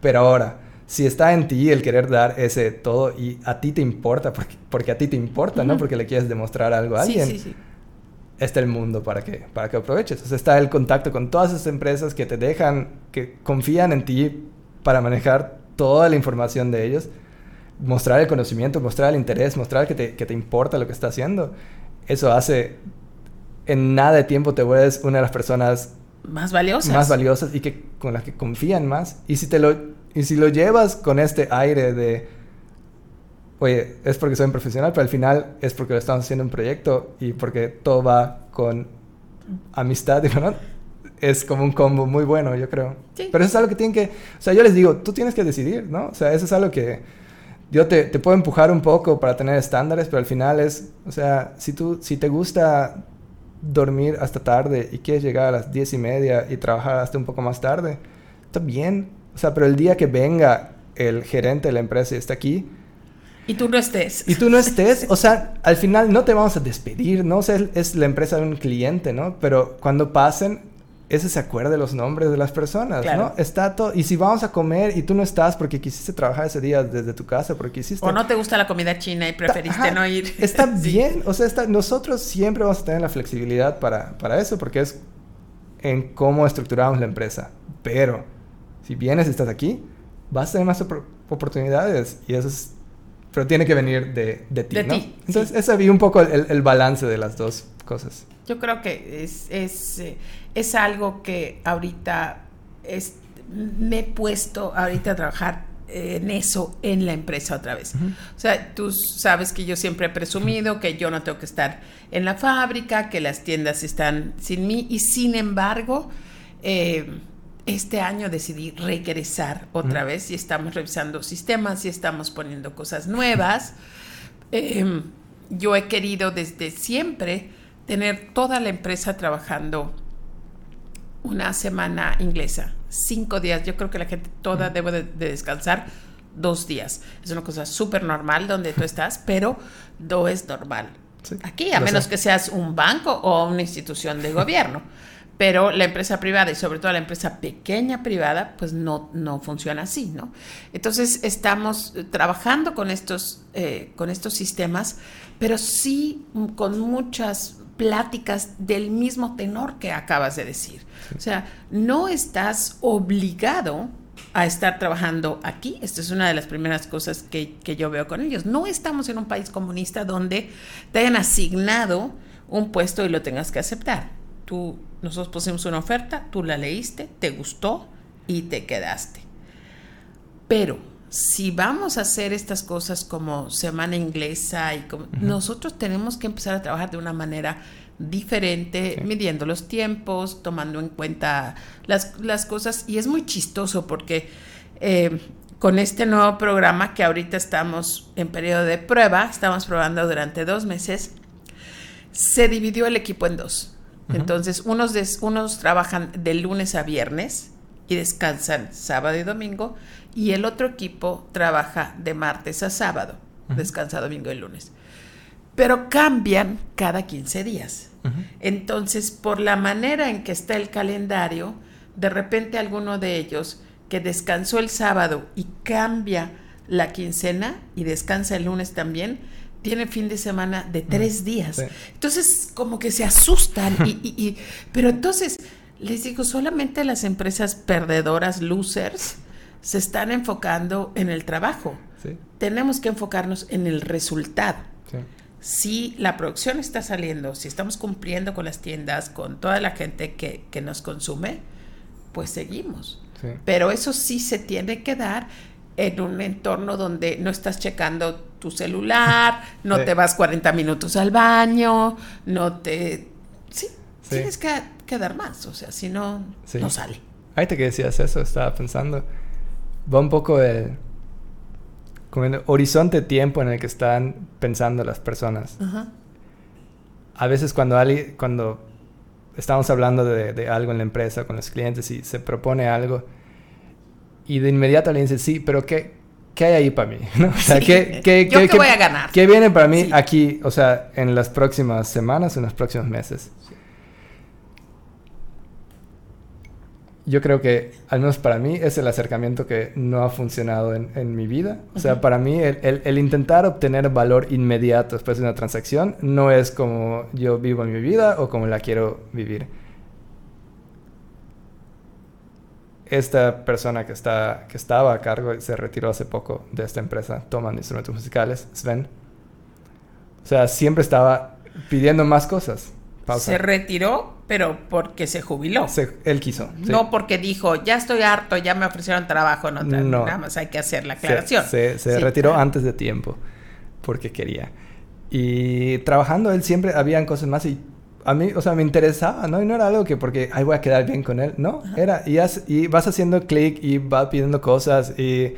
Pero ahora, si está en ti el querer dar ese todo y a ti te importa, porque, porque a ti te importa, ¿no? Porque le quieres demostrar algo a alguien. Sí, sí, Está el mundo para que, para que aproveches. O sea, está el contacto con todas esas empresas que te dejan, que confían en ti para manejar toda la información de ellos. Mostrar el conocimiento, mostrar el interés, mostrar que te, que te importa lo que está haciendo. Eso hace, en nada de tiempo te vuelves una de las personas más valiosas. Más valiosas y que con las que confían más. Y si te lo y si lo llevas con este aire de oye, es porque soy un profesional, pero al final es porque lo estamos haciendo un proyecto y porque todo va con amistad, ¿no? Es como un combo muy bueno, yo creo. Pero eso es algo que tienen que, o sea, yo les digo, tú tienes que decidir, ¿no? O sea, eso es algo que yo te, te puedo empujar un poco para tener estándares, pero al final es, o sea, si tú, si te gusta dormir hasta tarde y quieres llegar a las diez y media y trabajar hasta un poco más tarde, está bien. O sea, pero el día que venga el gerente de la empresa y está aquí, y tú no estés. Y tú no estés, o sea, al final no te vamos a despedir, ¿no? O sea, es la empresa de un cliente, ¿no? Pero cuando pasen, ese se acuerde los nombres de las personas, ¿no? Está todo, y si vamos a comer y tú no estás porque quisiste trabajar ese día desde tu casa, porque quisiste... O no te gusta la comida china y preferiste no ir. Está bien, o sea, está, nosotros siempre vamos a tener la flexibilidad para, para eso, porque es en cómo estructuramos la empresa. Pero, si vienes y estás aquí, vas a tener más oportunidades y eso es pero tiene que venir de, de ti, ¿no? Entonces, ese había un poco el, el, balance de las dos cosas. Yo creo que es, es, eh, es algo que ahorita es, me he puesto ahorita a trabajar en eso en la empresa otra vez. O sea, tú sabes que yo siempre he presumido que yo no tengo que estar en la fábrica, que las tiendas están sin mí y sin embargo... Eh, este año decidí regresar otra vez y estamos revisando sistemas y estamos poniendo cosas nuevas. Em, yo he querido desde siempre tener toda la empresa trabajando una semana inglesa, cinco días. Yo creo que la gente toda debe de, descansar dos días. Es una cosa súper normal donde tú estás, pero no es normal. Aquí, a menos que seas un banco o una institución de gobierno. Pero la empresa privada y sobre todo la empresa pequeña privada, pues no, no funciona así, ¿no? Entonces estamos trabajando con estos, eh, con estos sistemas, pero sí con muchas pláticas del mismo tenor que acabas de decir. O sea, no estás obligado a estar trabajando aquí. Esta es una de las primeras cosas que, que yo veo con ellos. No estamos en un país comunista donde te hayan asignado un puesto y lo tengas que aceptar. Tú nosotros pusimos una oferta, tú la leíste, te gustó y te quedaste. Pero si vamos a hacer estas cosas como semana inglesa y como, nosotros tenemos que empezar a trabajar de una manera diferente, midiendo los tiempos, tomando en cuenta las, las, cosas. Y es muy chistoso porque eh, con este nuevo programa que ahorita estamos en periodo de prueba, estamos probando durante dos meses, se dividió el equipo en dos. Entonces, unos, unos trabajan de lunes a viernes y descansan sábado y domingo, y el otro equipo trabaja de martes a sábado, descansa domingo y lunes. Pero cambian cada 15 días. Entonces, por la manera en que está el calendario, de repente alguno de ellos que descansó el sábado y cambia la quincena y descansa el lunes también, tiene fin de semana de tres días. Entonces, como que se asustan. y, pero entonces, les digo, solamente las empresas perdedoras, losers, se están enfocando en el trabajo. Tenemos que enfocarnos en el resultado. Si la producción está saliendo, si estamos cumpliendo con las tiendas, con toda la gente que, que nos consume, pues seguimos. Pero eso sí se tiene que dar en un entorno donde no estás checando tu celular, no te vas 40 minutos al baño, no te... Sí, tienes que, que, dar más, o sea, si no, no sale. Ahorita que decías eso, estaba pensando, va un poco el, como el horizonte de tiempo en el que están pensando las personas. A veces cuando, alguien, cuando estamos hablando de, de algo en la empresa con los clientes y se propone algo, y de inmediato le dice, sí, pero ¿qué, qué hay ahí para mí? O sea, ¿qué, qué, qué, voy a ganar? ¿Qué viene para mí aquí, o sea, en las próximas semanas, en los próximos meses? Yo creo que, al menos para mí, es el acercamiento que no ha funcionado en, en mi vida. O sea, para mí, el, el, el, intentar obtener valor inmediato después de una transacción no es como yo vivo en mi vida o como la quiero vivir esta persona que, está, que estaba a cargo se retiró hace poco de esta empresa, toman instrumentos musicales, Sven. O sea, siempre estaba pidiendo más cosas. pausa. Se retiró, pero porque se jubiló. él quiso. No porque dijo, ya estoy harto, ya me ofrecieron trabajo. No, no. nada más hay que hacer la aclaración. Se, retiró antes de tiempo, porque quería. Y trabajando él siempre habían cosas más y a mí, o sea, me interesaba, ¿no? Y no era algo que porque, ay, voy a quedar bien con él, ¿no? Era, y, y vas haciendo clic y va pidiendo cosas y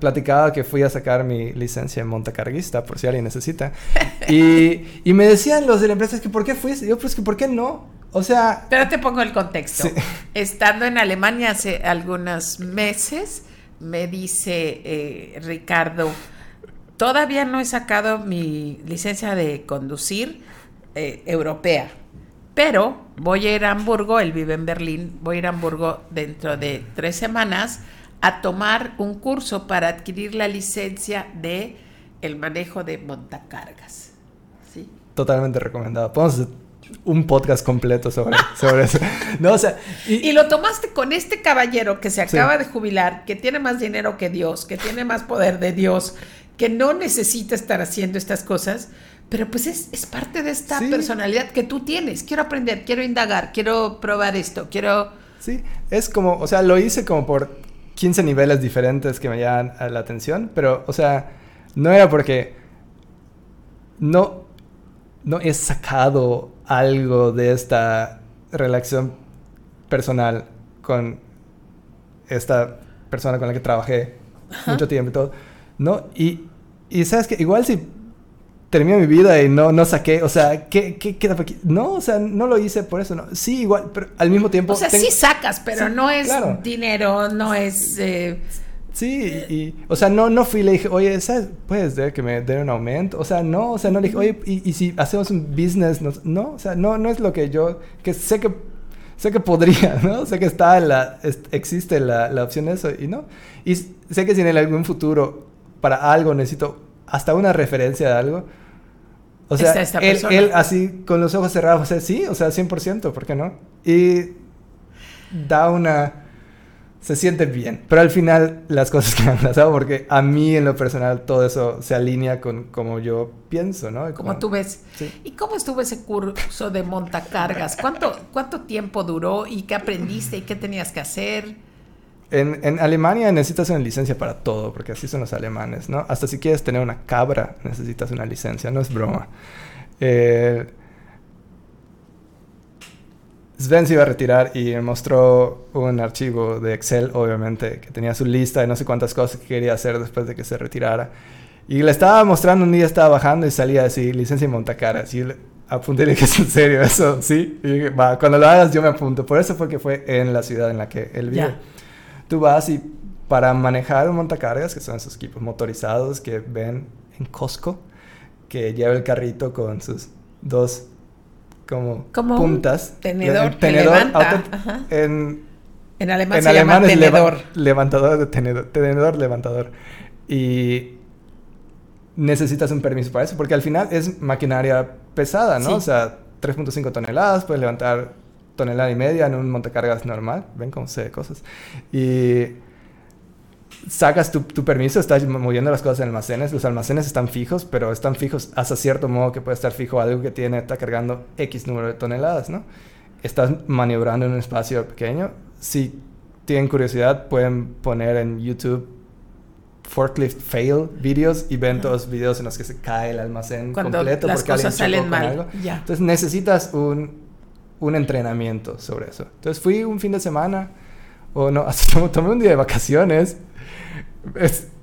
platicaba que fui a sacar mi licencia en montacarguista, por si alguien necesita. y, y, me decían los de la empresa, es que ¿por qué fuiste? yo, pues que ¿por qué no? O sea... Pero te pongo el contexto. Estando en Alemania hace algunos meses, me dice eh, Ricardo, todavía no he sacado mi licencia de conducir eh, europea. Pero voy a ir a Hamburgo, él vive en Berlín, voy a ir a Hamburgo dentro de tres semanas a tomar un curso para adquirir la licencia de el manejo de montacargas. ¿sí? Totalmente recomendado. Podemos hacer un podcast completo sobre, sobre eso. No, o sea, y, lo tomaste con este caballero que se acaba de jubilar, que tiene más dinero que Dios, que tiene más poder de Dios, que no necesita estar haciendo estas cosas pero pues es, es parte de esta personalidad que tú tienes. Quiero aprender, quiero indagar, quiero probar esto, quiero... Sí, es como, o sea, lo hice como por 15 niveles diferentes que me llaman la atención, pero, o sea, no era porque no, no he sacado algo de esta relación personal con esta persona con la que trabajé mucho tiempo y todo, ¿no? Y, y sabes que igual si terminé mi vida y no, no saqué, o sea, ¿qué, qué queda aquí? No, o sea, no lo hice por eso, no. Sí, igual, pero al mismo tiempo... O sea, sí sacas, pero no es dinero, no es... Eh, sí, y, o sea, no, no fui y le dije, oye, ¿sabes? ¿Puedes ver que me den un aumento? O sea, no, o sea, no le dije, oye, ¿y, si hacemos un business? No, o sea, no, no es lo que yo, que sé que, sé que podría, ¿no? Sé que está la, existe la, la opción de eso y no. Y sé que si en algún futuro para algo necesito hasta una referencia de algo, o sea, él, él, así con los ojos cerrados, o sea, sí, o sea, 100%, ¿por qué no? Y da una... Se siente bien, pero al final las cosas que han pasado, porque a mí en lo personal todo eso se alinea con como yo pienso, ¿no? Como, tú ves. ¿Y cómo estuvo ese curso de montacargas? ¿Cuánto, ¿Cuánto tiempo duró y qué aprendiste y qué tenías que hacer? En, en, Alemania necesitas una licencia para todo, porque así son los alemanes, ¿no? Hasta si quieres tener una cabra necesitas una licencia, no es broma. Eh, Sven se iba a retirar y me mostró un archivo de Excel, obviamente, que tenía su lista de no sé cuántas cosas que quería hacer después de que se retirara. Y le estaba mostrando, un día estaba bajando y salía así, licencia y montacaras. Y le apunté y le dije, ¿es en serio eso? Sí. Y dije, va, cuando lo hagas yo me apunto. Por eso fue que fue en la ciudad en la que él vive. Tú vas y para manejar un montacargas, que son esos equipos motorizados que ven en Costco, que lleva el carrito con sus dos como, puntas. tenedor, tenedor levanta. en, en, alemán, se llama tenedor. levantador de tenedor, tenedor, levantador. Y necesitas un permiso para eso, porque al final es maquinaria pesada, ¿no? O sea, 3.5 toneladas, puedes levantar tonelada y media en un montacargas normal. Ven cómo sé cosas. Y sacas tu, permiso, estás moviendo las cosas en almacenes. Los almacenes están fijos, pero están fijos hasta cierto modo que puede estar fijo algo que tiene, está cargando X número de toneladas, ¿no? Estás maniobrando en un espacio pequeño. Si tienen curiosidad, pueden poner en YouTube forklift fail videos y ven todos los videos en los que se cae el almacén completo las porque cosas salen mal. Entonces necesitas un un entrenamiento sobre eso. Entonces fui un fin de semana, o no, tomé un día de vacaciones.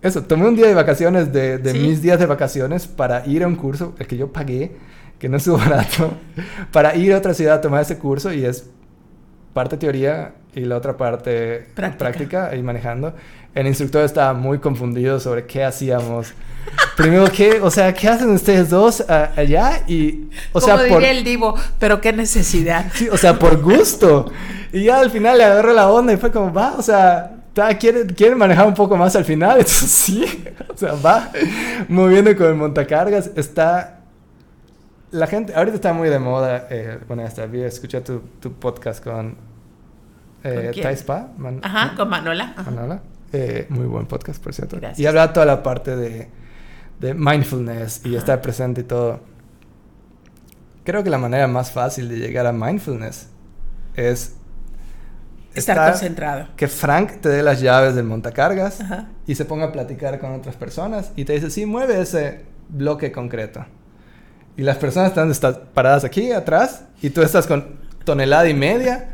eso, tomé un día de vacaciones de, mis días de vacaciones para ir a un curso, el que yo pagué, que no estuvo barato, para ir a otra ciudad a tomar ese curso y es parte teoría y la otra parte práctica, práctica ahí manejando. El instructor estaba muy confundido sobre qué hacíamos. Primero, ¿qué? O sea, ¿qué hacen ustedes dos allá? Y, o Como sea, diría el divo, pero qué necesidad. Sí, o sea, por gusto. Y ya al final le agarré la onda y fue como, va, o sea, ¿quieren, quiere manejar un poco más al final? Entonces, sí, o sea, va moviendo con el montacargas. Está la gente, ahorita está muy de moda, eh, bueno, hasta vi, escuché tu, tu podcast con eh, Taispa. Ajá, con Manola. Manola. Eh, muy buen podcast, por cierto. Y habla toda la parte de, de mindfulness y estar presente y todo. creo que la manera más fácil de llegar a mindfulness es estar, concentrado. Que Frank te dé las llaves del montacargas y se ponga a platicar con otras personas y te dice, sí, mueve ese bloque concreto. Y las personas están, están paradas aquí atrás y tú estás con tonelada y media.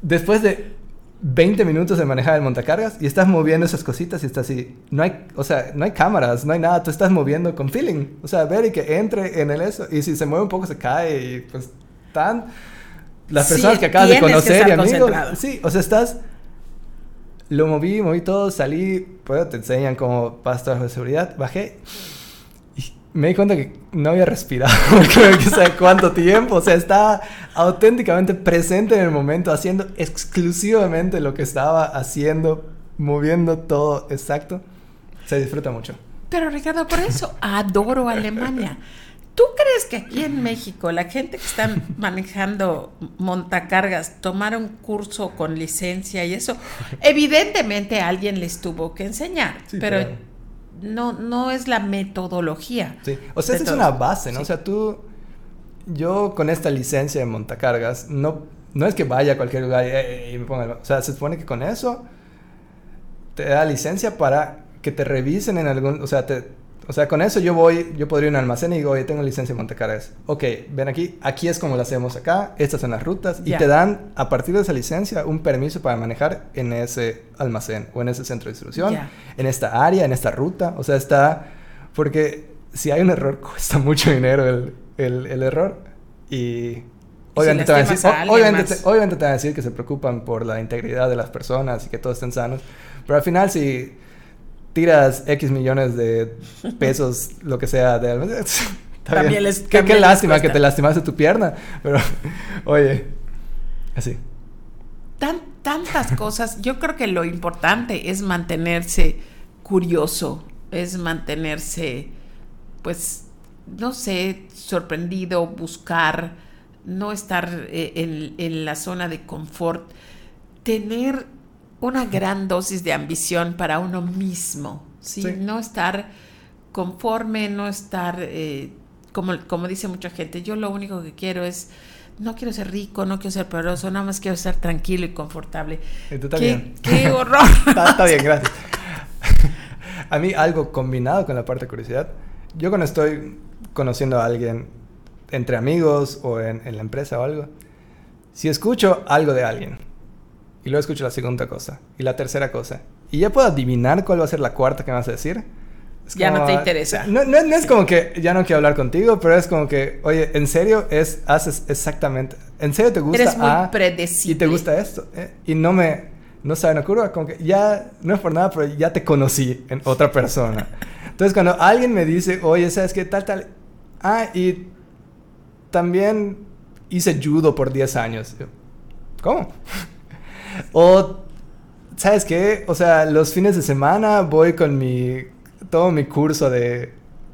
Después de 20 minutos de manejar el montacargas y estás moviendo esas cositas y estás así. No hay, o sea, no hay cámaras, no hay nada, tú estás moviendo con feeling. O sea, ver y que entre en el eso. Y si se mueve un poco se cae y pues tan. Las personas que acabas de conocer y amigos. Sí, o sea, estás. Lo moví, moví todo, salí, pues te enseñan cómo pasas de seguridad, bajé me di cuenta que no había respirado, creo que sé cuánto tiempo, o sea, estaba auténticamente presente en el momento, haciendo exclusivamente lo que estaba haciendo, moviendo todo exacto. Se disfruta mucho. Pero Ricardo, por eso adoro Alemania. ¿Tú crees que aquí en México la gente que está manejando montacargas tomar un curso con licencia y eso? Evidentemente alguien les tuvo que enseñar, pero no, no es la metodología. Sí, o sea, esa es una base, ¿no? O sea, tú, yo con esta licencia de montacargas, no, no es que vaya a cualquier lugar y, me ponga, o sea, se supone que con eso te da licencia para que te revisen en algún, o sea, te, o sea, con eso yo voy, yo podría ir a un almacén y digo, oye, tengo licencia de montacargas. Ok, ven aquí, aquí es como lo hacemos acá, estas son las rutas, y te dan, a partir de esa licencia, un permiso para manejar en ese almacén o en ese centro de distribución, en esta área, en esta ruta. O sea, está, porque si hay un error, cuesta mucho dinero el, el, el error. Y Obviamente, te van a decir, obviamente, obviamente, te van a decir que se preocupan por la integridad de las personas y que todos estén sanos. Pero al final, si tiras X millones de pesos, lo que sea, de... También les, qué, qué lástima que te lastimaste tu pierna, pero oye, así. Tan, tantas cosas. Yo creo que lo importante es mantenerse curioso, es mantenerse, pues, no sé, sorprendido, buscar, no estar eh, en, en la zona de confort, tener una gran dosis de ambición para uno mismo, ¿sí? No estar conforme, no estar, eh, como, como dice mucha gente, yo lo único que quiero es, no quiero ser rico, no quiero ser poderoso, nada más quiero estar tranquilo y confortable. ¿Qué, qué horror. está, bien, gracias. a mí algo combinado con la parte de curiosidad, yo cuando estoy conociendo a alguien entre amigos o en, en la empresa o algo, si escucho algo de alguien, y luego escucho la segunda cosa y la tercera cosa. Y ya puedo adivinar cuál va a ser la cuarta que me vas a decir. ya no te interesa. No, no, es como que ya no quiero hablar contigo, pero es como que, oye, en serio es haces exactamente, en serio te gusta Eres muy predecible. y te gusta esto ¿eh? y no me no sabe una curva, como que ya no es por nada, pero ya te conocí en otra persona. Entonces cuando alguien me dice, oye, sabes qué tal tal, ah y también hice judo por 10 años. ¿Cómo? O, ¿sabes qué? O sea, los fines de semana voy con mi, todo mi curso de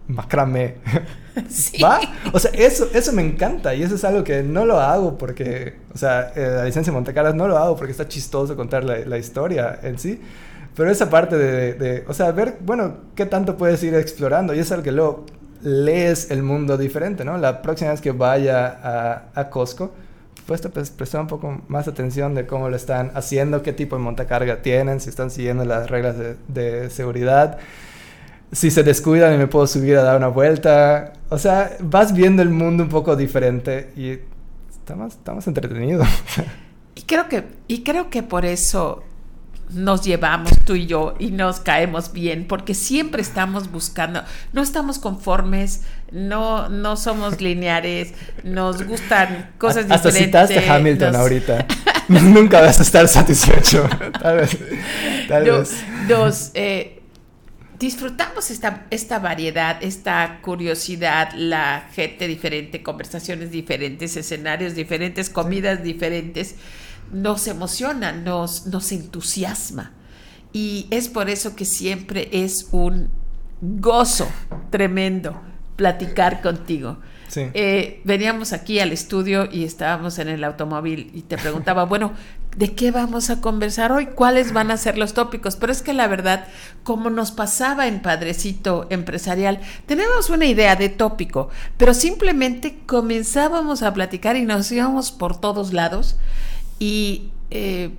macramé. ¿Va? O sea, eso, eso me encanta y eso es algo que no lo hago porque, o sea, eh, la licencia de Montecargas no lo hago porque está chistoso contar la, la historia en sí. Pero esa parte de, de, o sea, ver, bueno, qué tanto puedes ir explorando y es algo que luego lees el mundo diferente, ¿no? La próxima vez que vaya a, a Costco, pues, prestar un poco más atención de cómo lo están haciendo, qué tipo de montacarga tienen, si están siguiendo las reglas de, seguridad, si se descuidan y me puedo subir a dar una vuelta. O sea, vas viendo el mundo un poco diferente y estamos más, entretenido. y, creo que, y creo que por eso nos llevamos tú y yo y nos caemos bien, porque siempre estamos buscando, no estamos conformes, no, no somos lineares, nos gustan cosas Hasta diferentes. Hasta citaste Hamilton ahorita. Nunca vas a estar satisfecho. Tal vez. Dos, eh, disfrutamos esta, esta variedad, esta curiosidad, la gente diferente, conversaciones diferentes, escenarios diferentes, comidas diferentes nos emociona, nos, nos entusiasma. Y es por eso que siempre es un gozo tremendo platicar contigo. eh, veníamos aquí al estudio y estábamos en el automóvil y te preguntaba, bueno, ¿de qué vamos a conversar hoy? ¿Cuáles van a ser los tópicos? Pero es que la verdad, como nos pasaba en Padrecito Empresarial, tenemos una idea de tópico, pero simplemente comenzábamos a platicar y nos íbamos por todos lados y... Eh,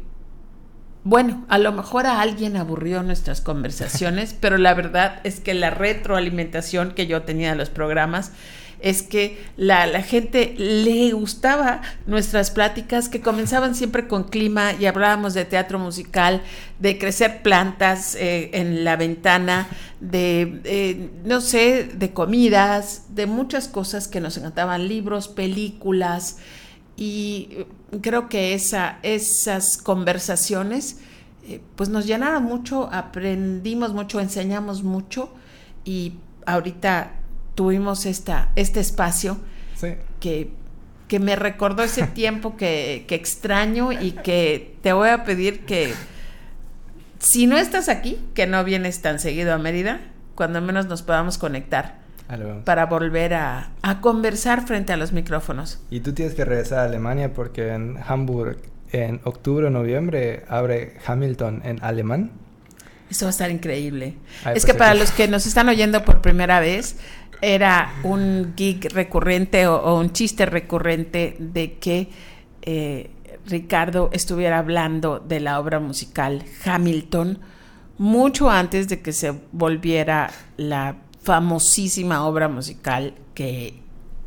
bueno, a lo mejor a alguien aburrió nuestras conversaciones, pero la verdad es que la retroalimentación que yo tenía de los programas es que la, la, gente le gustaba nuestras pláticas que comenzaban siempre con clima y hablábamos de teatro musical, de crecer plantas eh, en la ventana, de, eh, no sé, de comidas, de muchas cosas que nos encantaban, libros, películas y creo que esa, esas conversaciones eh, pues nos llenaron mucho, aprendimos mucho, enseñamos mucho y ahorita tuvimos esta, este espacio que, que, me recordó ese tiempo que, que extraño y que te voy a pedir que si no estás aquí, que no vienes tan seguido a Mérida, cuando menos nos podamos conectar para volver a, a, conversar frente a los micrófonos. Y tú tienes que regresar a Alemania porque en Hamburg en octubre o noviembre abre Hamilton en alemán. Eso va a estar increíble. es pues que para los que nos están oyendo por primera vez, era un gig recurrente o, un chiste recurrente de que eh, Ricardo estuviera hablando de la obra musical Hamilton mucho antes de que se volviera la famosísima obra musical que,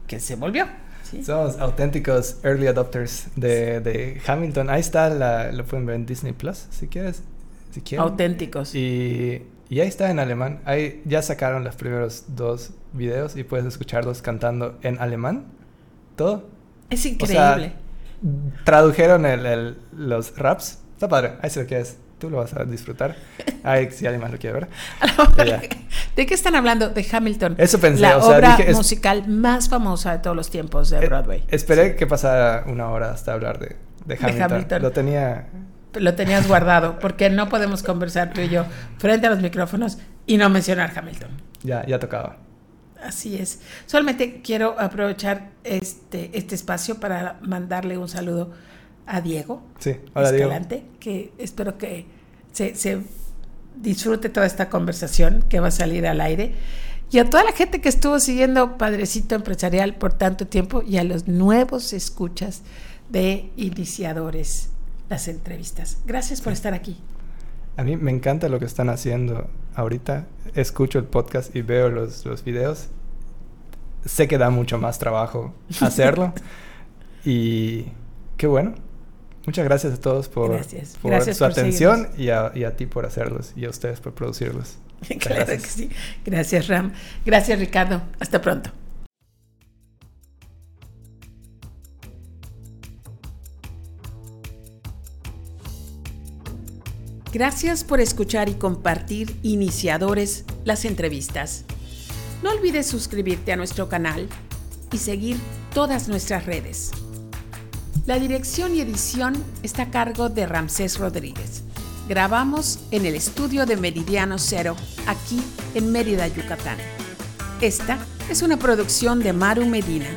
que se volvió. Somos auténticos early adopters de, de, Hamilton. Ahí está, la, lo pueden ver en Disney Plus, si quieres. Si quieren. Auténticos. Y, y, ahí está en alemán. Ahí ya sacaron los primeros dos videos y puedes escucharlos cantando en alemán. Todo. Es increíble. tradujeron el, el, los raps. Está padre. Ahí se lo quieres tú lo vas a disfrutar. Ay, si alguien más lo quiere ver. ¿De qué están hablando? De Hamilton. Eso pensé. La obra musical más famosa de todos los tiempos de eh, Broadway. esperé que pasara una hora hasta hablar de, de, Hamilton. Lo tenía... Lo tenías guardado, porque no podemos conversar tú y yo frente a los micrófonos y no mencionar Hamilton. Ya, ya tocaba. Así es. Solamente quiero aprovechar este, este espacio para mandarle un saludo a Diego sí, hola, Escalante, que espero que se, se, disfrute toda esta conversación que va a salir al aire. Y a toda la gente que estuvo siguiendo Padrecito Empresarial por tanto tiempo y a los nuevos escuchas de iniciadores las entrevistas. Gracias por estar aquí. A mí me encanta lo que están haciendo ahorita. Escucho el podcast y veo los, los videos. Sé que da mucho más trabajo hacerlo. y qué bueno. Muchas gracias a todos por, su atención y a, ti por hacerlos y a ustedes por producirlos. claro gracias. que sí. Gracias, Ram. Gracias, Ricardo. Hasta pronto. Gracias por escuchar y compartir Iniciadores las entrevistas. No olvides suscribirte a nuestro canal y seguir todas nuestras redes. La dirección y edición está a cargo de Ramsés Rodríguez. Grabamos en el estudio de Meridiano Cero, aquí en Mérida, Yucatán. Esta es una producción de Maru Medina